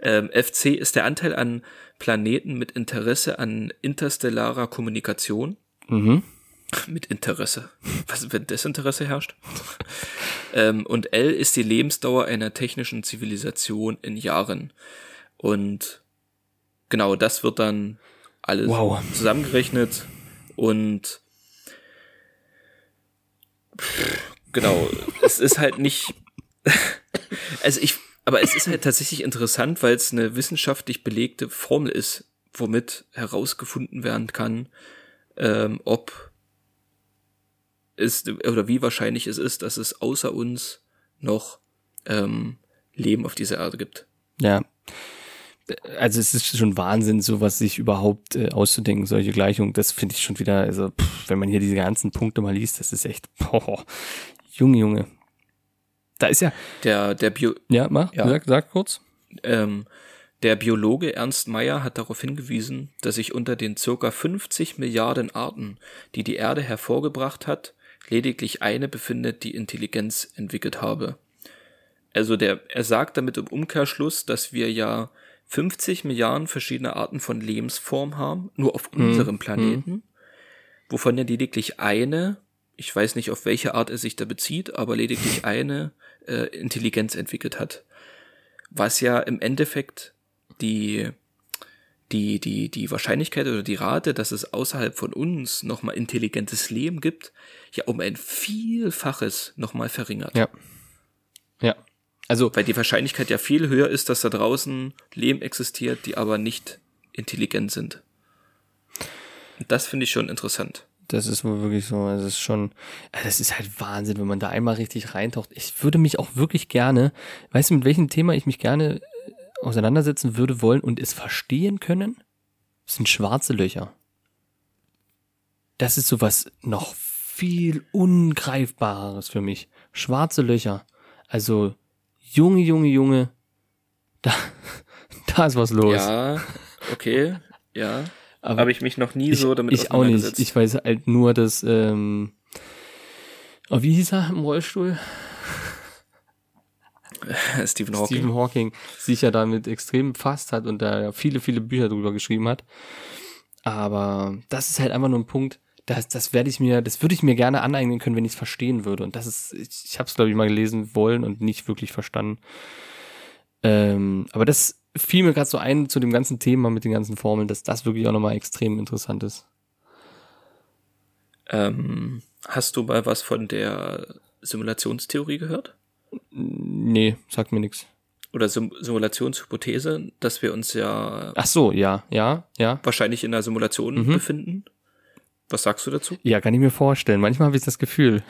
[SPEAKER 2] Ähm, FC ist der Anteil an Planeten mit Interesse an interstellarer Kommunikation.
[SPEAKER 1] Mhm.
[SPEAKER 2] Mit Interesse. Was, wenn Desinteresse herrscht? ähm, und L ist die Lebensdauer einer technischen Zivilisation in Jahren. Und genau das wird dann alles
[SPEAKER 1] Wow.
[SPEAKER 2] zusammengerechnet und genau, es ist halt nicht, also ich, aber es ist halt tatsächlich interessant, weil es eine wissenschaftlich belegte Formel ist, womit herausgefunden werden kann, ähm, ob es oder wie wahrscheinlich es ist, dass es außer uns noch ähm, Leben auf dieser Erde gibt.
[SPEAKER 1] Ja. Also es ist schon Wahnsinn, sowas sich überhaupt äh, auszudenken, solche Gleichungen. Das finde ich schon wieder, also pff, wenn man hier diese ganzen Punkte mal liest, das ist echt, boah, Junge, Junge. Da ist ja,
[SPEAKER 2] Der, der Bio,
[SPEAKER 1] ja, mach,
[SPEAKER 2] Ja.
[SPEAKER 1] Sag, sag kurz.
[SPEAKER 2] Ähm, der Biologe Ernst Mayr hat darauf hingewiesen, dass sich unter den circa 50 Milliarden Arten, die die Erde hervorgebracht hat, lediglich eine befindet, die Intelligenz entwickelt habe. Also der, er sagt damit im Umkehrschluss, dass wir ja 50 Milliarden verschiedene Arten von Lebensform haben, nur auf unserem Planeten, wovon ja lediglich eine, ich weiß nicht, auf welche Art er sich da bezieht, aber lediglich eine äh, Intelligenz entwickelt hat was ja im Endeffekt die, die, die, die Wahrscheinlichkeit oder die Rate, dass es außerhalb von uns nochmal intelligentes Leben gibt, ja um ein Vielfaches nochmal verringert.
[SPEAKER 1] Ja. Ja. Also,
[SPEAKER 2] Weil die Wahrscheinlichkeit ja viel höher ist, dass da draußen Leben existiert, die aber nicht intelligent sind. Und das finde ich schon interessant.
[SPEAKER 1] Das ist wohl wirklich so. Es ist schon, also das ist halt Wahnsinn, wenn man da einmal richtig reintaucht. Ich würde mich auch wirklich gerne, weißt du, mit welchem Thema ich mich gerne äh, auseinandersetzen würde wollen und es verstehen können? Das sind schwarze Löcher. Das ist sowas noch viel ungreifbareres für mich. Schwarze Löcher. Also, Junge, Junge, Junge, da, da ist was los.
[SPEAKER 2] Ja, okay, ja.
[SPEAKER 1] Aber
[SPEAKER 2] Habe ich mich noch nie so damit
[SPEAKER 1] ich auch nicht. Ich weiß halt nur, dass, ähm, oh, wie hieß er im Rollstuhl?
[SPEAKER 2] Stephen Hawking.
[SPEAKER 1] Stephen Hawking sich ja damit extrem befasst hat und da viele, viele Bücher drüber geschrieben hat. Aber das ist halt einfach nur ein Punkt, das, das werde ich mir, das würde ich mir gerne aneignen können, wenn ich es verstehen würde. Und das ist, ich, ich habe es, glaube ich, mal gelesen wollen und nicht wirklich verstanden. Ähm, aber das fiel mir gerade so ein zu dem ganzen Thema mit den ganzen Formeln, dass das wirklich auch nochmal extrem interessant ist.
[SPEAKER 2] Ähm, hast du mal was von der Simulationstheorie gehört?
[SPEAKER 1] Nee, sagt mir nichts.
[SPEAKER 2] Oder Sim Simulationshypothese, dass wir uns ja
[SPEAKER 1] Ach so, ja, ja, ja.
[SPEAKER 2] wahrscheinlich in einer Simulation
[SPEAKER 1] Mhm.
[SPEAKER 2] befinden. Was sagst du dazu?
[SPEAKER 1] Ja, kann ich mir vorstellen. Manchmal habe ich das Gefühl.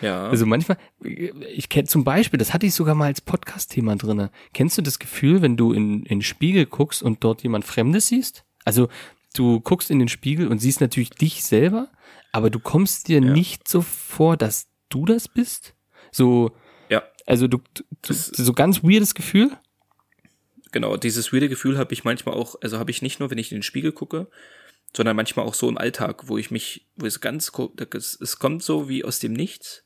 [SPEAKER 2] Ja.
[SPEAKER 1] Also manchmal, ich kenne zum Beispiel, das hatte ich sogar mal als Podcast-Thema drinne. Kennst du das Gefühl, wenn du in, in den Spiegel guckst und dort jemand Fremdes siehst? Also du guckst in den Spiegel und siehst natürlich dich selber, aber du kommst dir
[SPEAKER 2] Ja.
[SPEAKER 1] nicht so vor, dass du das bist. So,
[SPEAKER 2] ja,
[SPEAKER 1] also du, du so ganz weirdes Gefühl.
[SPEAKER 2] genau. Dieses weirde Gefühl habe ich manchmal auch, also habe ich nicht nur, wenn ich in den Spiegel gucke, sondern manchmal auch so im Alltag, wo ich mich, wo es ganz, es, kommt so wie aus dem Nichts,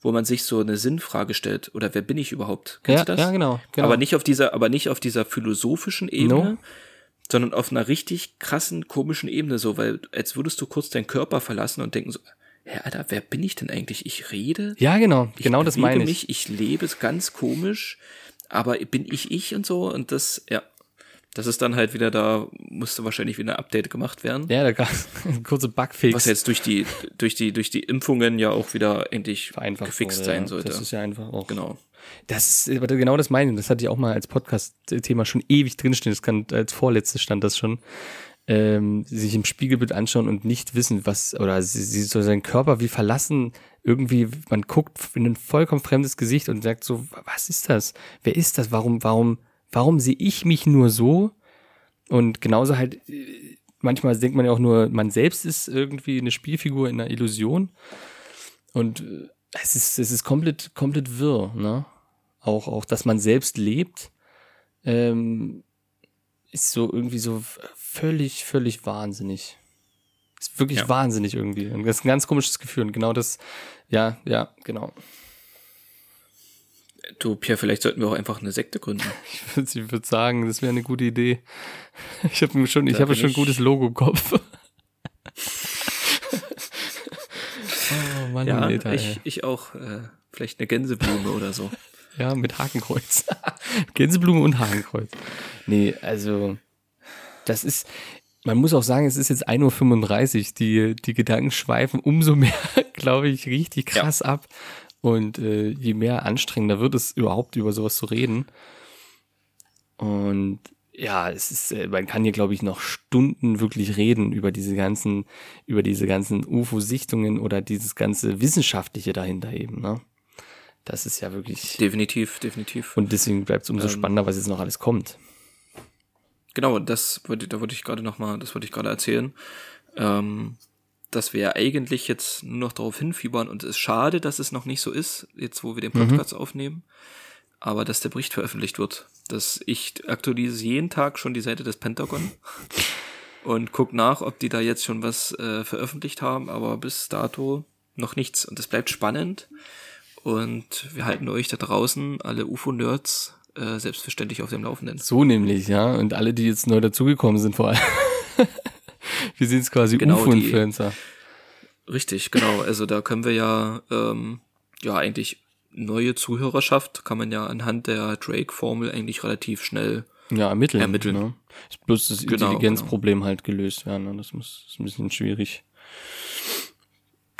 [SPEAKER 2] wo man sich so eine Sinnfrage stellt, oder wer bin ich überhaupt? Kennst
[SPEAKER 1] Ja,
[SPEAKER 2] du das?
[SPEAKER 1] ja, genau, genau.
[SPEAKER 2] Aber nicht auf dieser, aber nicht auf dieser philosophischen Ebene,
[SPEAKER 1] No.
[SPEAKER 2] sondern auf einer richtig krassen, komischen Ebene, so, weil als würdest du kurz deinen Körper verlassen und denken so, hä, Alter, wer bin ich denn eigentlich? Ich rede,
[SPEAKER 1] Ja, genau, genau das meine ich.
[SPEAKER 2] mich, ich lebe es ganz komisch, aber bin ich ich und so und das, ja, das ist dann halt wieder da, musste wahrscheinlich wieder ein Update gemacht werden.
[SPEAKER 1] Ja, da gab ein kurze Bugfix.
[SPEAKER 2] Was jetzt durch die, durch die, durch die Impfungen ja auch wieder eigentlich
[SPEAKER 1] vereinfacht
[SPEAKER 2] gefixt
[SPEAKER 1] wurde,
[SPEAKER 2] sein sollte.
[SPEAKER 1] Das ist ja einfach auch.
[SPEAKER 2] genau.
[SPEAKER 1] Das ist genau das meine ich. Das hatte ich auch mal als Podcast-Thema schon ewig drinstehen. Das kann als vorletztes stand das schon. Ähm, sich im Spiegelbild anschauen und nicht wissen, was, oder sie, sie so seinen Körper wie verlassen, irgendwie, man guckt in ein vollkommen fremdes Gesicht und sagt so, was ist das? Wer ist das? Warum, warum, warum sehe ich mich nur so? Und genauso halt, äh, manchmal denkt man ja auch nur, man selbst ist irgendwie eine Spielfigur in einer Illusion. Und äh, es ist, es ist komplett, komplett wirr, ne? Auch, auch, dass man selbst lebt, ähm, ist so irgendwie so völlig, völlig wahnsinnig. Ist wirklich
[SPEAKER 2] Ja.
[SPEAKER 1] wahnsinnig irgendwie. Und das ist ein ganz komisches Gefühl. Und genau das, ja, ja, genau.
[SPEAKER 2] Du, Pierre, vielleicht sollten wir auch einfach eine Sekte gründen.
[SPEAKER 1] Ich würde ich würd sagen, das wäre eine gute Idee. Ich habe schon, ich habe schon ein gutes Logo im Kopf. oh Mann,
[SPEAKER 2] Ja,
[SPEAKER 1] Alter,
[SPEAKER 2] ich,
[SPEAKER 1] ey.
[SPEAKER 2] ich auch. Äh, vielleicht eine Gänseblume oder so.
[SPEAKER 1] Ja, mit Hakenkreuz. Gänseblume und Hakenkreuz. Nee, also, das ist, man muss auch sagen, es ist jetzt 1.35 Uhr. Die, die Gedanken schweifen umso mehr, glaube ich, richtig krass ab. Und äh, je mehr anstrengender wird es überhaupt, über sowas zu reden. Und ja, es ist, äh, man kann hier, glaube ich, noch Stunden wirklich reden über diese ganzen, über diese ganzen UFO-Sichtungen oder dieses ganze Wissenschaftliche dahinter eben, ne? Das ist ja wirklich.
[SPEAKER 2] Definitiv, definitiv.
[SPEAKER 1] Und deswegen bleibt es umso
[SPEAKER 2] Ähm,
[SPEAKER 1] spannender, was jetzt noch alles kommt.
[SPEAKER 2] Genau, das wollte, da wollte ich gerade noch mal, das wollte ich gerade erzählen, ähm, dass wir ja eigentlich jetzt nur noch darauf hinfiebern und es ist schade, dass es noch nicht so ist, jetzt wo wir den Podcast aufnehmen, aber dass der Bericht veröffentlicht wird. Dass ich aktualisiere jeden Tag schon die Seite des Pentagon und guck nach, ob die da jetzt schon was äh, veröffentlicht haben, aber bis dato noch nichts und es bleibt spannend und wir halten euch da draußen, alle UFO-Nerds, äh, selbstverständlich auf dem Laufenden.
[SPEAKER 1] So nämlich, ja. Und alle, die jetzt neu dazugekommen sind, vor allem. wir sind jetzt quasi
[SPEAKER 2] Genau,
[SPEAKER 1] UFO-Influencer.
[SPEAKER 2] Richtig, genau. Also da können wir ja, ähm, ja eigentlich neue Zuhörerschaft kann man ja anhand der Drake-Formel eigentlich relativ schnell.
[SPEAKER 1] Ja, ermitteln.
[SPEAKER 2] Ermitteln.
[SPEAKER 1] Ne? Ist bloß das
[SPEAKER 2] Genau,
[SPEAKER 1] Intelligenzproblem halt gelöst werden. Ne? Das muss, ist ein bisschen schwierig.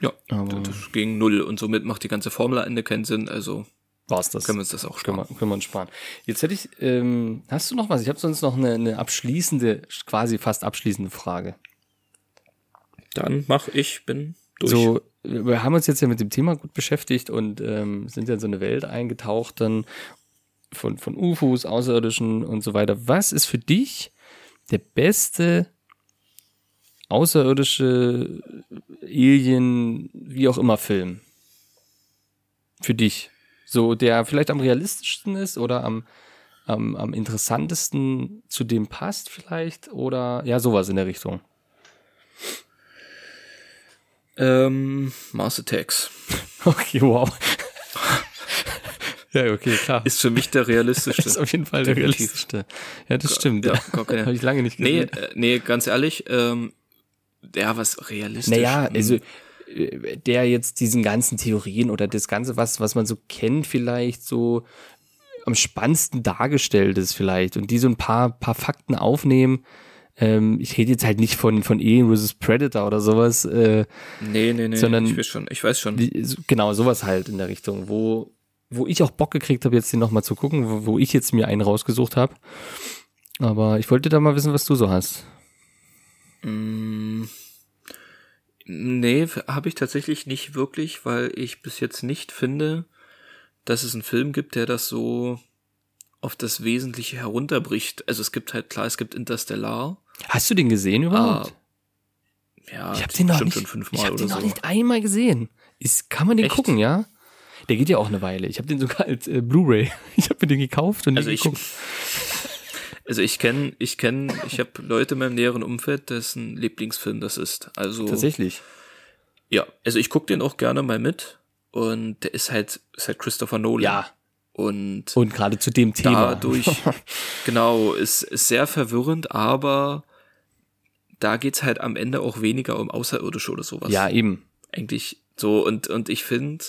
[SPEAKER 2] Ja,
[SPEAKER 1] Aber-
[SPEAKER 2] das ging null und somit macht die ganze Formel am Ende keinen Sinn. Also
[SPEAKER 1] War's das?
[SPEAKER 2] können wir uns das auch
[SPEAKER 1] können
[SPEAKER 2] sparen.
[SPEAKER 1] wir, können wir uns sparen. Jetzt hätte ich, ähm, hast du noch was? Ich habe sonst noch eine, eine abschließende, quasi fast abschließende Frage.
[SPEAKER 2] Dann mach ich, bin durch.
[SPEAKER 1] So, wir haben uns jetzt ja mit dem Thema gut beschäftigt und ähm, sind ja in so eine Welt eingetaucht dann von, von UFOs, Außerirdischen und so weiter. Was ist für dich der beste außerirdische Alien, wie auch immer Film? Für dich. So, der vielleicht am realistischsten ist oder am, am, am interessantesten zu dem passt vielleicht oder ja, sowas in der Richtung.
[SPEAKER 2] Ähm, Mars Attacks
[SPEAKER 1] Okay, wow. ja, okay, klar.
[SPEAKER 2] ist für mich der realistischste.
[SPEAKER 1] ist auf jeden Fall der
[SPEAKER 2] Definitiv.
[SPEAKER 1] realistischste. Ja, das stimmt.
[SPEAKER 2] Ja,
[SPEAKER 1] Ja,
[SPEAKER 2] keine-
[SPEAKER 1] Habe ich lange nicht
[SPEAKER 2] Nee,
[SPEAKER 1] gesehen.
[SPEAKER 2] äh, nee, ganz ehrlich, ähm, ja, was realistisch.
[SPEAKER 1] naja, also der jetzt diesen ganzen Theorien oder das Ganze, was, was man so kennt, vielleicht so am spannendsten dargestellt ist vielleicht und die so ein paar, paar Fakten aufnehmen, Ähm, ich rede jetzt halt nicht von, von Alien vs. Predator oder sowas. Äh,
[SPEAKER 2] nee, nee, nee,
[SPEAKER 1] sondern
[SPEAKER 2] ich weiß schon, ich weiß schon.
[SPEAKER 1] Die, genau, sowas halt in der Richtung, wo, wo ich auch Bock gekriegt habe, jetzt den nochmal zu gucken, wo, wo ich jetzt mir einen rausgesucht habe. Aber ich wollte da mal wissen, was du so hast.
[SPEAKER 2] Mm, nee, habe ich tatsächlich nicht wirklich, weil ich bis jetzt nicht finde, dass es einen Film gibt, der das so auf das Wesentliche herunterbricht. Also es gibt halt, klar, es gibt Interstellar.
[SPEAKER 1] Hast du den gesehen überhaupt?
[SPEAKER 2] Ah, ja,
[SPEAKER 1] ich habe den noch nicht,
[SPEAKER 2] schon fünfmal
[SPEAKER 1] ich hab den
[SPEAKER 2] so.
[SPEAKER 1] noch nicht einmal gesehen. Ist, kann man den
[SPEAKER 2] Echt?
[SPEAKER 1] gucken, ja? Der geht ja auch eine Weile. Ich habe den sogar als äh, Blu-ray. Ich habe mir den gekauft und
[SPEAKER 2] Also
[SPEAKER 1] den
[SPEAKER 2] ich-
[SPEAKER 1] geguckt.
[SPEAKER 2] Also ich kenne, ich kenne, ich habe Leute in meinem näheren Umfeld, dessen Lieblingsfilm das ist. Also
[SPEAKER 1] Tatsächlich.
[SPEAKER 2] ja, also ich gucke den auch gerne mal mit und der ist halt, ist halt Christopher Nolan.
[SPEAKER 1] Ja.
[SPEAKER 2] Und
[SPEAKER 1] Und gerade zu dem Thema.
[SPEAKER 2] dadurch, genau, ist, ist sehr verwirrend, aber da geht's halt am Ende auch weniger um Außerirdische oder sowas.
[SPEAKER 1] ja, eben.
[SPEAKER 2] Eigentlich so und, und ich finde,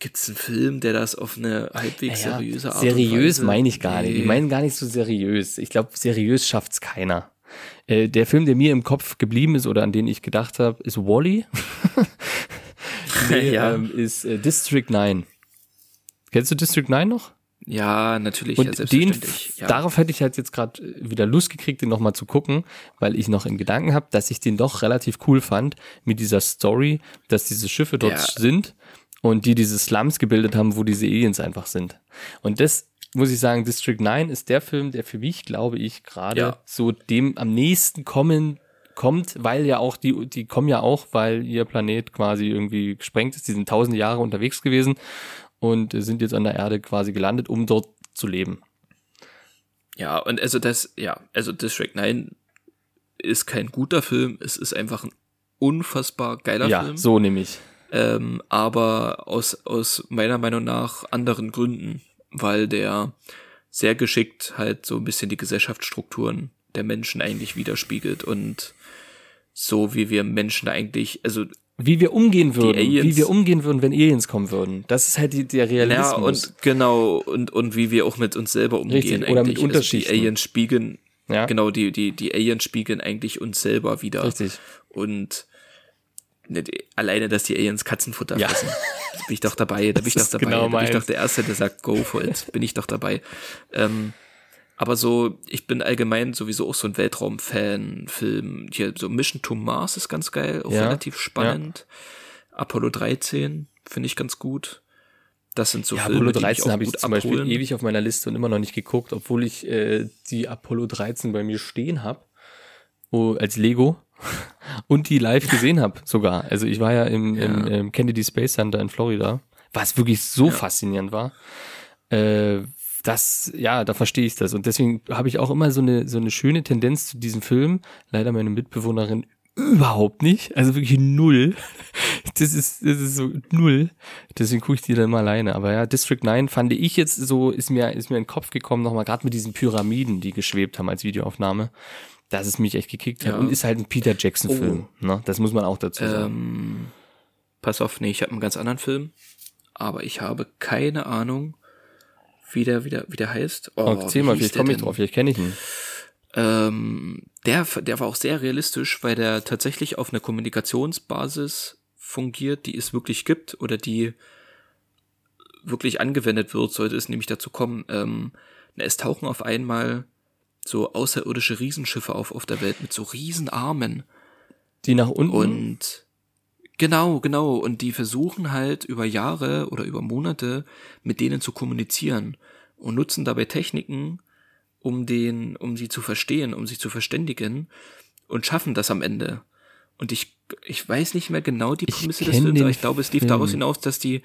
[SPEAKER 2] gibt's einen Film, der das auf eine halbwegs
[SPEAKER 1] Ja,
[SPEAKER 2] seriöse Art
[SPEAKER 1] seriös meine ich gar nicht. Ich meine gar nicht so seriös. Ich glaube, seriös schafft's keiner. Äh, der Film, der mir im Kopf geblieben ist oder an den ich gedacht habe, ist Wally. nee,
[SPEAKER 2] Ja.
[SPEAKER 1] ähm, ist äh, District 9. Kennst du District 9 noch?
[SPEAKER 2] Ja, natürlich, ja,
[SPEAKER 1] Und den,
[SPEAKER 2] selbstverständlich. ja.
[SPEAKER 1] darauf hätte ich halt jetzt gerade wieder Lust gekriegt, den nochmal zu gucken, weil ich noch in Gedanken habe, dass ich den doch relativ cool fand mit dieser Story, dass diese Schiffe dort
[SPEAKER 2] Ja.
[SPEAKER 1] sind und die diese Slums gebildet haben, wo diese Aliens einfach sind. Und das muss ich sagen, District 9 ist der Film, der für mich, glaube ich, gerade
[SPEAKER 2] Ja.
[SPEAKER 1] so dem am nächsten kommen kommt, weil ja auch die, die kommen ja auch, weil ihr Planet quasi irgendwie gesprengt ist. Die sind tausende Jahre unterwegs gewesen und sind jetzt an der Erde quasi gelandet, um dort zu leben.
[SPEAKER 2] Ja, und also das, ja, also District 9 ist kein guter Film, es ist einfach ein unfassbar geiler
[SPEAKER 1] ja,
[SPEAKER 2] Film.
[SPEAKER 1] so nämlich.
[SPEAKER 2] Ähm, aber aus, aus meiner Meinung nach anderen Gründen, weil der sehr geschickt halt so ein bisschen die Gesellschaftsstrukturen der Menschen eigentlich widerspiegelt und so wie wir Menschen eigentlich, also
[SPEAKER 1] Wie wir umgehen würden, wie wir umgehen würden, wenn Aliens kommen würden. Das ist halt die, der
[SPEAKER 2] ja
[SPEAKER 1] Realismus.
[SPEAKER 2] und genau und und wie wir auch mit uns selber umgehen
[SPEAKER 1] Richtig, oder mit
[SPEAKER 2] eigentlich.
[SPEAKER 1] Unterschichten.
[SPEAKER 2] Also die Aliens spiegeln
[SPEAKER 1] ja,
[SPEAKER 2] genau die die die Aliens spiegeln eigentlich uns selber wieder.
[SPEAKER 1] richtig.
[SPEAKER 2] Und alleine, dass die Aliens Katzenfutter
[SPEAKER 1] Ja.
[SPEAKER 2] fressen. Da bin ich doch dabei, da bin ich doch dabei.
[SPEAKER 1] genau
[SPEAKER 2] da bin ich doch der Erste, der sagt, go for it. Bin ich doch dabei. Ähm, aber so, ich bin allgemein sowieso auch so ein Weltraum-Fan. Film, hier so Mission to Mars ist ganz geil, auch
[SPEAKER 1] Ja,
[SPEAKER 2] relativ spannend. Apollo 13 finde ich ganz gut. Das sind so
[SPEAKER 1] Ja,
[SPEAKER 2] Filme,
[SPEAKER 1] Apollo
[SPEAKER 2] die mich
[SPEAKER 1] 13
[SPEAKER 2] auch
[SPEAKER 1] habe ich zum Beispiel ewig auf meiner Liste und immer noch nicht geguckt, obwohl ich äh, die Apollo 13 bei mir stehen habe. Oh, als Lego. Und die live gesehen habe sogar. Also ich war ja im, im,
[SPEAKER 2] Ja.
[SPEAKER 1] im Kennedy Space Center in Florida, was wirklich so
[SPEAKER 2] Ja.
[SPEAKER 1] faszinierend war. Äh, das, ja, da verstehe ich das. Und deswegen habe ich auch immer so eine, so eine schöne Tendenz zu diesem Film. Leider meine Mitbewohnerin überhaupt nicht. Also wirklich null. Das ist, das ist so null. Deswegen gucke ich die dann mal alleine. Aber ja, District 9 fand ich jetzt so, ist mir, ist mir in den Kopf gekommen, nochmal gerade mit diesen Pyramiden, die geschwebt haben als Videoaufnahme, dass es mich echt gekickt hat.
[SPEAKER 2] Ja.
[SPEAKER 1] Und ist halt ein Peter Jackson-Film. Ne? Das muss man auch dazu sagen.
[SPEAKER 2] Ähm, pass auf, nee, ich habe einen ganz anderen Film, aber ich habe keine Ahnung, wie der, wie der, wie der heißt. Oh,
[SPEAKER 1] Erzähl
[SPEAKER 2] wie
[SPEAKER 1] mal, vielleicht
[SPEAKER 2] der
[SPEAKER 1] komme ich drauf, vielleicht kenne ich ihn.
[SPEAKER 2] Ähm, der, der war auch sehr realistisch, weil der tatsächlich auf einer Kommunikationsbasis fungiert, die es wirklich gibt oder die wirklich angewendet wird, sollte es nämlich dazu kommen. Ähm, es tauchen auf einmal so außerirdische Riesenschiffe auf auf der Welt mit so Riesenarmen.
[SPEAKER 1] Die nach unten.
[SPEAKER 2] Und genau, genau. Und die versuchen halt über Jahre oder über Monate mit denen zu kommunizieren und nutzen dabei Techniken, um den, um sie zu verstehen, um sich zu verständigen und schaffen das am Ende. Und ich, ich weiß nicht mehr genau die Prämisse des Films, aber ich glaube, es lief
[SPEAKER 1] Film.
[SPEAKER 2] daraus hinaus, dass die,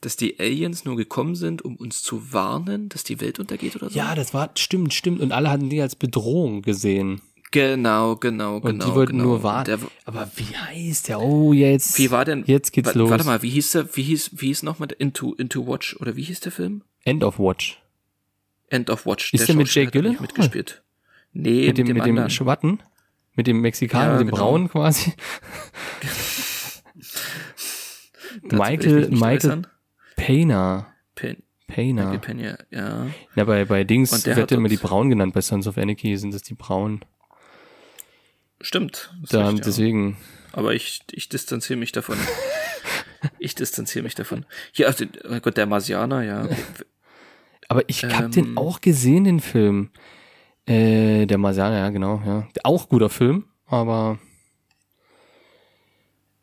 [SPEAKER 2] dass die Aliens nur gekommen sind, um uns zu warnen, dass die Welt untergeht oder so.
[SPEAKER 1] ja, das war, stimmt, stimmt. Und alle hatten die als Bedrohung gesehen.
[SPEAKER 2] Genau, genau,
[SPEAKER 1] Und
[SPEAKER 2] genau.
[SPEAKER 1] die wollten
[SPEAKER 2] genau.
[SPEAKER 1] nur
[SPEAKER 2] Und
[SPEAKER 1] warten.
[SPEAKER 2] Der,
[SPEAKER 1] Aber wie heißt der? Oh, jetzt.
[SPEAKER 2] Wie war denn?
[SPEAKER 1] Jetzt geht's los.
[SPEAKER 2] Warte mal, wie hieß der? Wie hieß wie hieß nochmal Into Into Watch oder wie hieß der Film?
[SPEAKER 1] End of Watch.
[SPEAKER 2] End of Watch.
[SPEAKER 1] Ist der mit
[SPEAKER 2] Schauspieler
[SPEAKER 1] Jake Gyllenhaal?
[SPEAKER 2] mitgespielt? Nee,
[SPEAKER 1] Mit dem, mit dem
[SPEAKER 2] anderen.
[SPEAKER 1] Schwatten? Mit dem Mexikaner,
[SPEAKER 2] Ja,
[SPEAKER 1] mit dem
[SPEAKER 2] genau.
[SPEAKER 1] Braun quasi? Michael, Michael
[SPEAKER 2] äußern.
[SPEAKER 1] Payner.
[SPEAKER 2] Pen,
[SPEAKER 1] Payner.
[SPEAKER 2] Michael Pena, ja.
[SPEAKER 1] Ja, bei, bei Dings wird
[SPEAKER 2] hat
[SPEAKER 1] immer die Braun genannt, bei Sons of Anarchy sind das die Braun.
[SPEAKER 2] Stimmt.
[SPEAKER 1] Da,
[SPEAKER 2] recht, ja.
[SPEAKER 1] deswegen.
[SPEAKER 2] Aber ich, ich distanziere mich davon. ich distanziere mich davon. Hier, also, oh Gott, der Marsianer, ja.
[SPEAKER 1] Aber ich hab den
[SPEAKER 2] Ähm.
[SPEAKER 1] auch gesehen, den Film. Äh, der Marsianer, ja, genau, ja. Auch guter Film, aber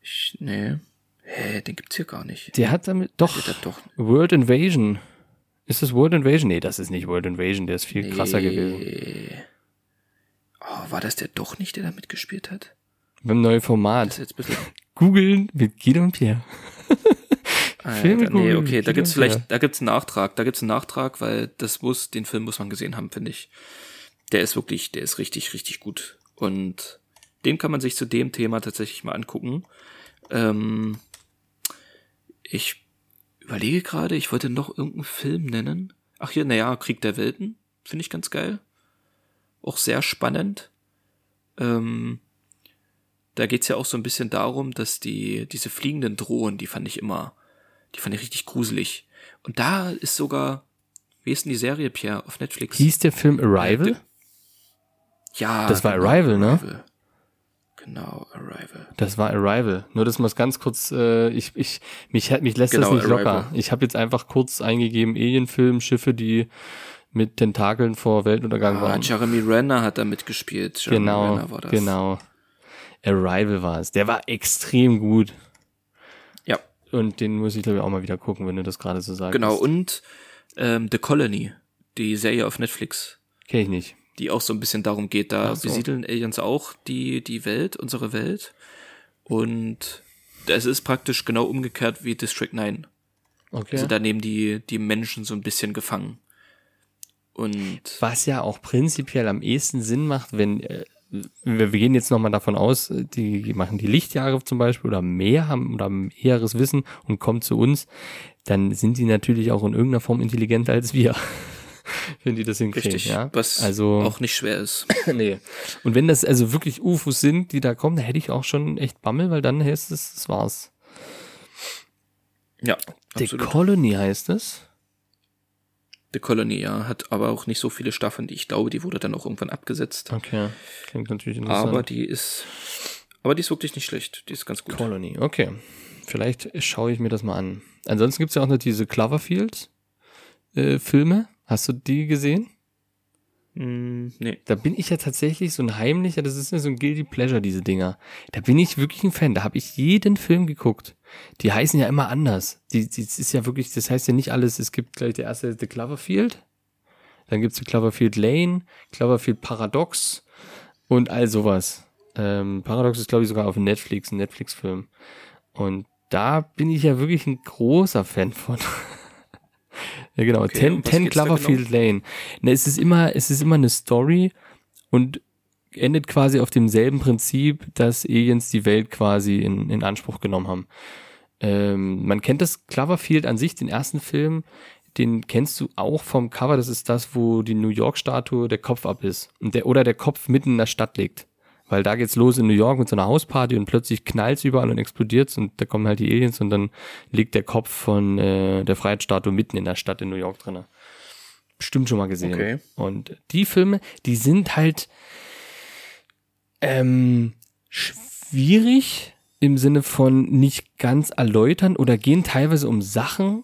[SPEAKER 2] Ich, nee. Hä, den gibt's hier gar nicht.
[SPEAKER 1] der hat damit, doch,
[SPEAKER 2] Der hat doch.
[SPEAKER 1] World Invasion. Ist das World Invasion? Nee, das ist nicht World Invasion, der ist viel krasser gewesen.
[SPEAKER 2] Nee. Oh, war das der doch nicht, der da mitgespielt hat?
[SPEAKER 1] Beim neuen
[SPEAKER 2] Das
[SPEAKER 1] Format.
[SPEAKER 2] jetzt ein bisschen.
[SPEAKER 1] Googeln mit Guido und Pierre. Film mit
[SPEAKER 2] Alter, nee, okay, da gibt's vielleicht, da gibt's einen Nachtrag, da gibt's einen Nachtrag, weil das muss, den Film muss man gesehen haben, finde ich. Der ist wirklich, der ist richtig, richtig gut. Und den kann man sich zu dem Thema tatsächlich mal angucken. Ähm, ich überlege gerade, ich wollte noch irgendeinen Film nennen. Ach hier, naja, Krieg der Welten, finde ich ganz geil. Auch sehr spannend. Ähm, da geht's ja auch so ein bisschen darum, dass die, diese fliegenden Drohnen, die fand ich immer, die fand ich richtig gruselig. Und da ist sogar, wie ist denn die Serie, Pierre, auf Netflix?
[SPEAKER 1] Hieß der Film Arrival?
[SPEAKER 2] ja.
[SPEAKER 1] Das war Arrival, ne?
[SPEAKER 2] Genau, Arrival.
[SPEAKER 1] Das war Arrival. Nur das mal ganz kurz, äh, ich, ich, mich, mich lässt
[SPEAKER 2] Genau,
[SPEAKER 1] das nicht locker.
[SPEAKER 2] Arrival.
[SPEAKER 1] Ich habe jetzt einfach kurz eingegeben, Alienfilm, Schiffe, die mit Tentakeln vor Weltuntergang
[SPEAKER 2] Ah,
[SPEAKER 1] waren.
[SPEAKER 2] Jeremy Renner hat da mitgespielt. Jeremy
[SPEAKER 1] Genau,
[SPEAKER 2] Renner war das.
[SPEAKER 1] genau. Arrival war es. Der war extrem gut.
[SPEAKER 2] Ja,
[SPEAKER 1] Und den muss ich glaube ich auch mal wieder gucken, wenn du das gerade so sagst.
[SPEAKER 2] genau. Und ähm, The Colony, die Serie auf Netflix,
[SPEAKER 1] Kenn ich nicht.
[SPEAKER 2] Die auch so ein bisschen darum geht, da
[SPEAKER 1] so.
[SPEAKER 2] besiedeln Aliens auch die, die Welt, unsere Welt. Und es ist praktisch genau umgekehrt wie District 9.
[SPEAKER 1] Okay.
[SPEAKER 2] Also da nehmen die, die Menschen so ein bisschen gefangen. Und
[SPEAKER 1] Was ja auch prinzipiell am ehesten Sinn macht, wenn äh, wir, wir gehen jetzt nochmal davon aus, die machen die Lichtjahre zum Beispiel oder mehr haben oder eheres Wissen und kommen zu uns, dann sind die natürlich auch in irgendeiner Form intelligenter als wir. wenn die das hinkriegen,
[SPEAKER 2] richtig,
[SPEAKER 1] ja.
[SPEAKER 2] was
[SPEAKER 1] also,
[SPEAKER 2] auch nicht schwer ist.
[SPEAKER 1] nee. Und wenn das also wirklich UFOs sind, die da kommen, dann hätte ich auch schon echt Bammel, weil dann heißt es, das war's.
[SPEAKER 2] Ja,
[SPEAKER 1] The
[SPEAKER 2] absolut.
[SPEAKER 1] Colony heißt es.
[SPEAKER 2] The Colony, ja, hat aber auch nicht so viele Staffeln. Ich glaube, die wurde dann auch irgendwann abgesetzt.
[SPEAKER 1] Okay. Klingt natürlich interessant.
[SPEAKER 2] Aber die ist, aber die ist wirklich nicht schlecht. Die ist ganz gut.
[SPEAKER 1] Colony, okay. Vielleicht schaue ich mir das mal an. Ansonsten gibt's ja auch noch diese Cloverfield-Filme. Hast du die gesehen?
[SPEAKER 2] Hm, nee.
[SPEAKER 1] Da bin ich ja tatsächlich so ein heimlicher, das ist ja so ein Guilty Pleasure, diese Dinger. Da bin ich wirklich ein Fan. Da habe ich jeden Film geguckt. Die heißen ja immer anders. Die, die das ist ja wirklich, das heißt ja nicht alles. Es gibt gleich der erste The Cloverfield. Dann gibt's The Cloverfield Lane, Cloverfield Paradox und all sowas. Ähm, Paradox ist, glaube ich, sogar auf Netflix, ein Netflix-Film. Und da bin ich ja wirklich ein großer Fan von. ja, genau.
[SPEAKER 2] Okay,
[SPEAKER 1] Ten, Ten
[SPEAKER 2] da
[SPEAKER 1] Cloverfield Lane. Ne, es ist immer, es ist immer eine Story und endet quasi auf demselben Prinzip, dass Aliens die Welt quasi in, in Anspruch genommen haben. Ähm, man kennt das Cloverfield an sich, den ersten Film, den kennst du auch vom Cover. Das ist das, wo die New York-Statue der Kopf ab ist. Und der, oder der Kopf mitten in der Stadt liegt. Weil da geht's los in New York mit so einer Hausparty und plötzlich knallt's überall und explodiert's und da kommen halt die Aliens und dann liegt der Kopf von äh, der Freiheitsstatue mitten in der Stadt in New York drinne. Bestimmt schon mal gesehen.
[SPEAKER 2] Okay.
[SPEAKER 1] Und die Filme, die sind halt ähm, schwierig im Sinne von nicht ganz erläutern oder gehen teilweise um Sachen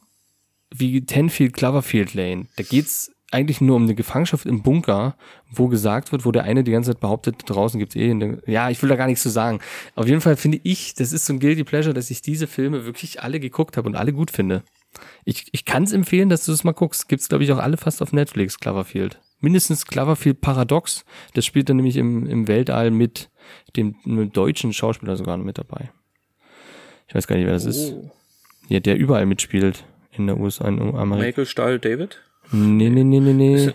[SPEAKER 1] wie Tenfield Cloverfield Lane. Da geht's eigentlich nur um eine Gefangenschaft im Bunker, wo gesagt wird, wo der eine die ganze Zeit behauptet, draußen gibt's eh, eine, ja, ich will da gar nichts zu sagen. Auf jeden Fall finde ich, das ist so ein Guilty Pleasure, dass ich diese Filme wirklich alle geguckt habe und alle gut finde. Ich, ich kann es empfehlen, dass du es mal guckst. Gibt's glaube ich auch alle fast auf Netflix, Cloverfield. Mindestens Cloverfield Paradox. Das spielt dann nämlich im, im Weltall mit dem, einem deutschen Schauspieler sogar mit dabei. Ich weiß gar nicht, wer das ist.
[SPEAKER 2] Oh.
[SPEAKER 1] Ja, der überall mitspielt in der USA, in Amerika.
[SPEAKER 2] Michael Stahl David?
[SPEAKER 1] Nee, nee, nee, nee, nee.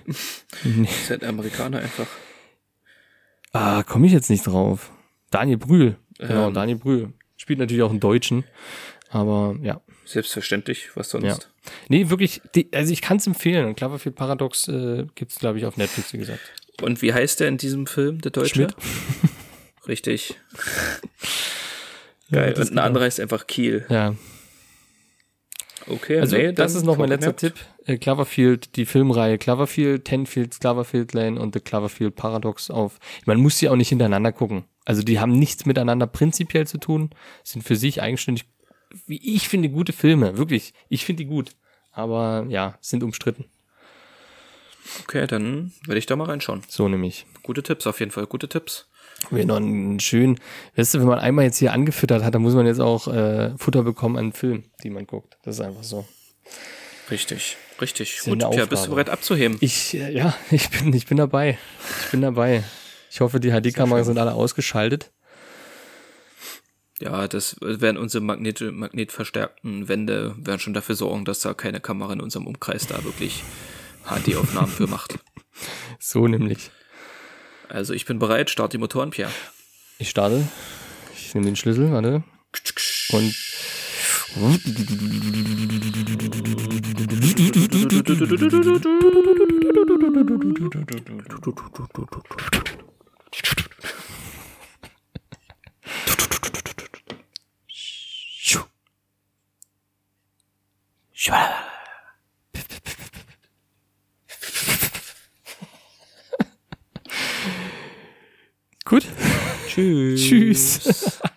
[SPEAKER 1] nee.
[SPEAKER 2] Ist halt ein Amerikaner einfach.
[SPEAKER 1] Ah, komme ich jetzt nicht drauf. Daniel Brühl. Genau,
[SPEAKER 2] Ähm.
[SPEAKER 1] Daniel Brühl. Spielt natürlich auch einen Deutschen. Aber ja.
[SPEAKER 2] Selbstverständlich, was sonst?
[SPEAKER 1] Ja. Nee, wirklich, die, also ich kann es empfehlen. Und Cloverfield Paradox äh, gibt's glaube ich, auf Netflix, wie gesagt.
[SPEAKER 2] Und wie heißt der in diesem Film, der Deutsche?
[SPEAKER 1] Schmidt.
[SPEAKER 2] Richtig.
[SPEAKER 1] Ja,
[SPEAKER 2] Geil.
[SPEAKER 1] das
[SPEAKER 2] Und ein anderer heißt einfach Kiel.
[SPEAKER 1] Ja,
[SPEAKER 2] Okay,
[SPEAKER 1] also
[SPEAKER 2] nee,
[SPEAKER 1] das ist noch mein letzter. Tipp. Äh, Cloverfield, die Filmreihe Cloverfield, Tenfield, Cloverfield Lane und The Cloverfield Paradox auf. Man muss sie auch nicht hintereinander gucken. Also die haben nichts miteinander prinzipiell zu tun, sind für sich eigenständig, wie ich finde, gute Filme. Wirklich, ich finde die gut. Aber ja, sind umstritten.
[SPEAKER 2] Okay, dann werde ich da mal reinschauen.
[SPEAKER 1] So nämlich.
[SPEAKER 2] Gute Tipps auf jeden Fall, gute Tipps.
[SPEAKER 1] Wir noch einen schönen, weißt du, wenn man einmal jetzt hier angefüttert hat, dann muss man jetzt auch äh, Futter bekommen an Film, die man guckt. Das ist einfach so.
[SPEAKER 2] Richtig, richtig. Gut,
[SPEAKER 1] eine
[SPEAKER 2] Pierre, bist du
[SPEAKER 1] Aufgabe.
[SPEAKER 2] bereit abzuheben?
[SPEAKER 1] Ich, äh, ja, ich bin, ich bin dabei. Ich bin dabei. Ich hoffe, die HD-Kameras sind alle ausgeschaltet.
[SPEAKER 2] Ja, das werden unsere Magnet, magnetverstärkten Wände werden schon dafür sorgen, dass da keine Kamera in unserem Umkreis da wirklich HD-Aufnahmen für macht.
[SPEAKER 1] So nämlich.
[SPEAKER 2] Also ich bin bereit, start die Motoren, Pierre.
[SPEAKER 1] Ich starte. Ich nehme den Schlüssel, warte. Und gut.
[SPEAKER 2] Tschüss.
[SPEAKER 1] Tschüss.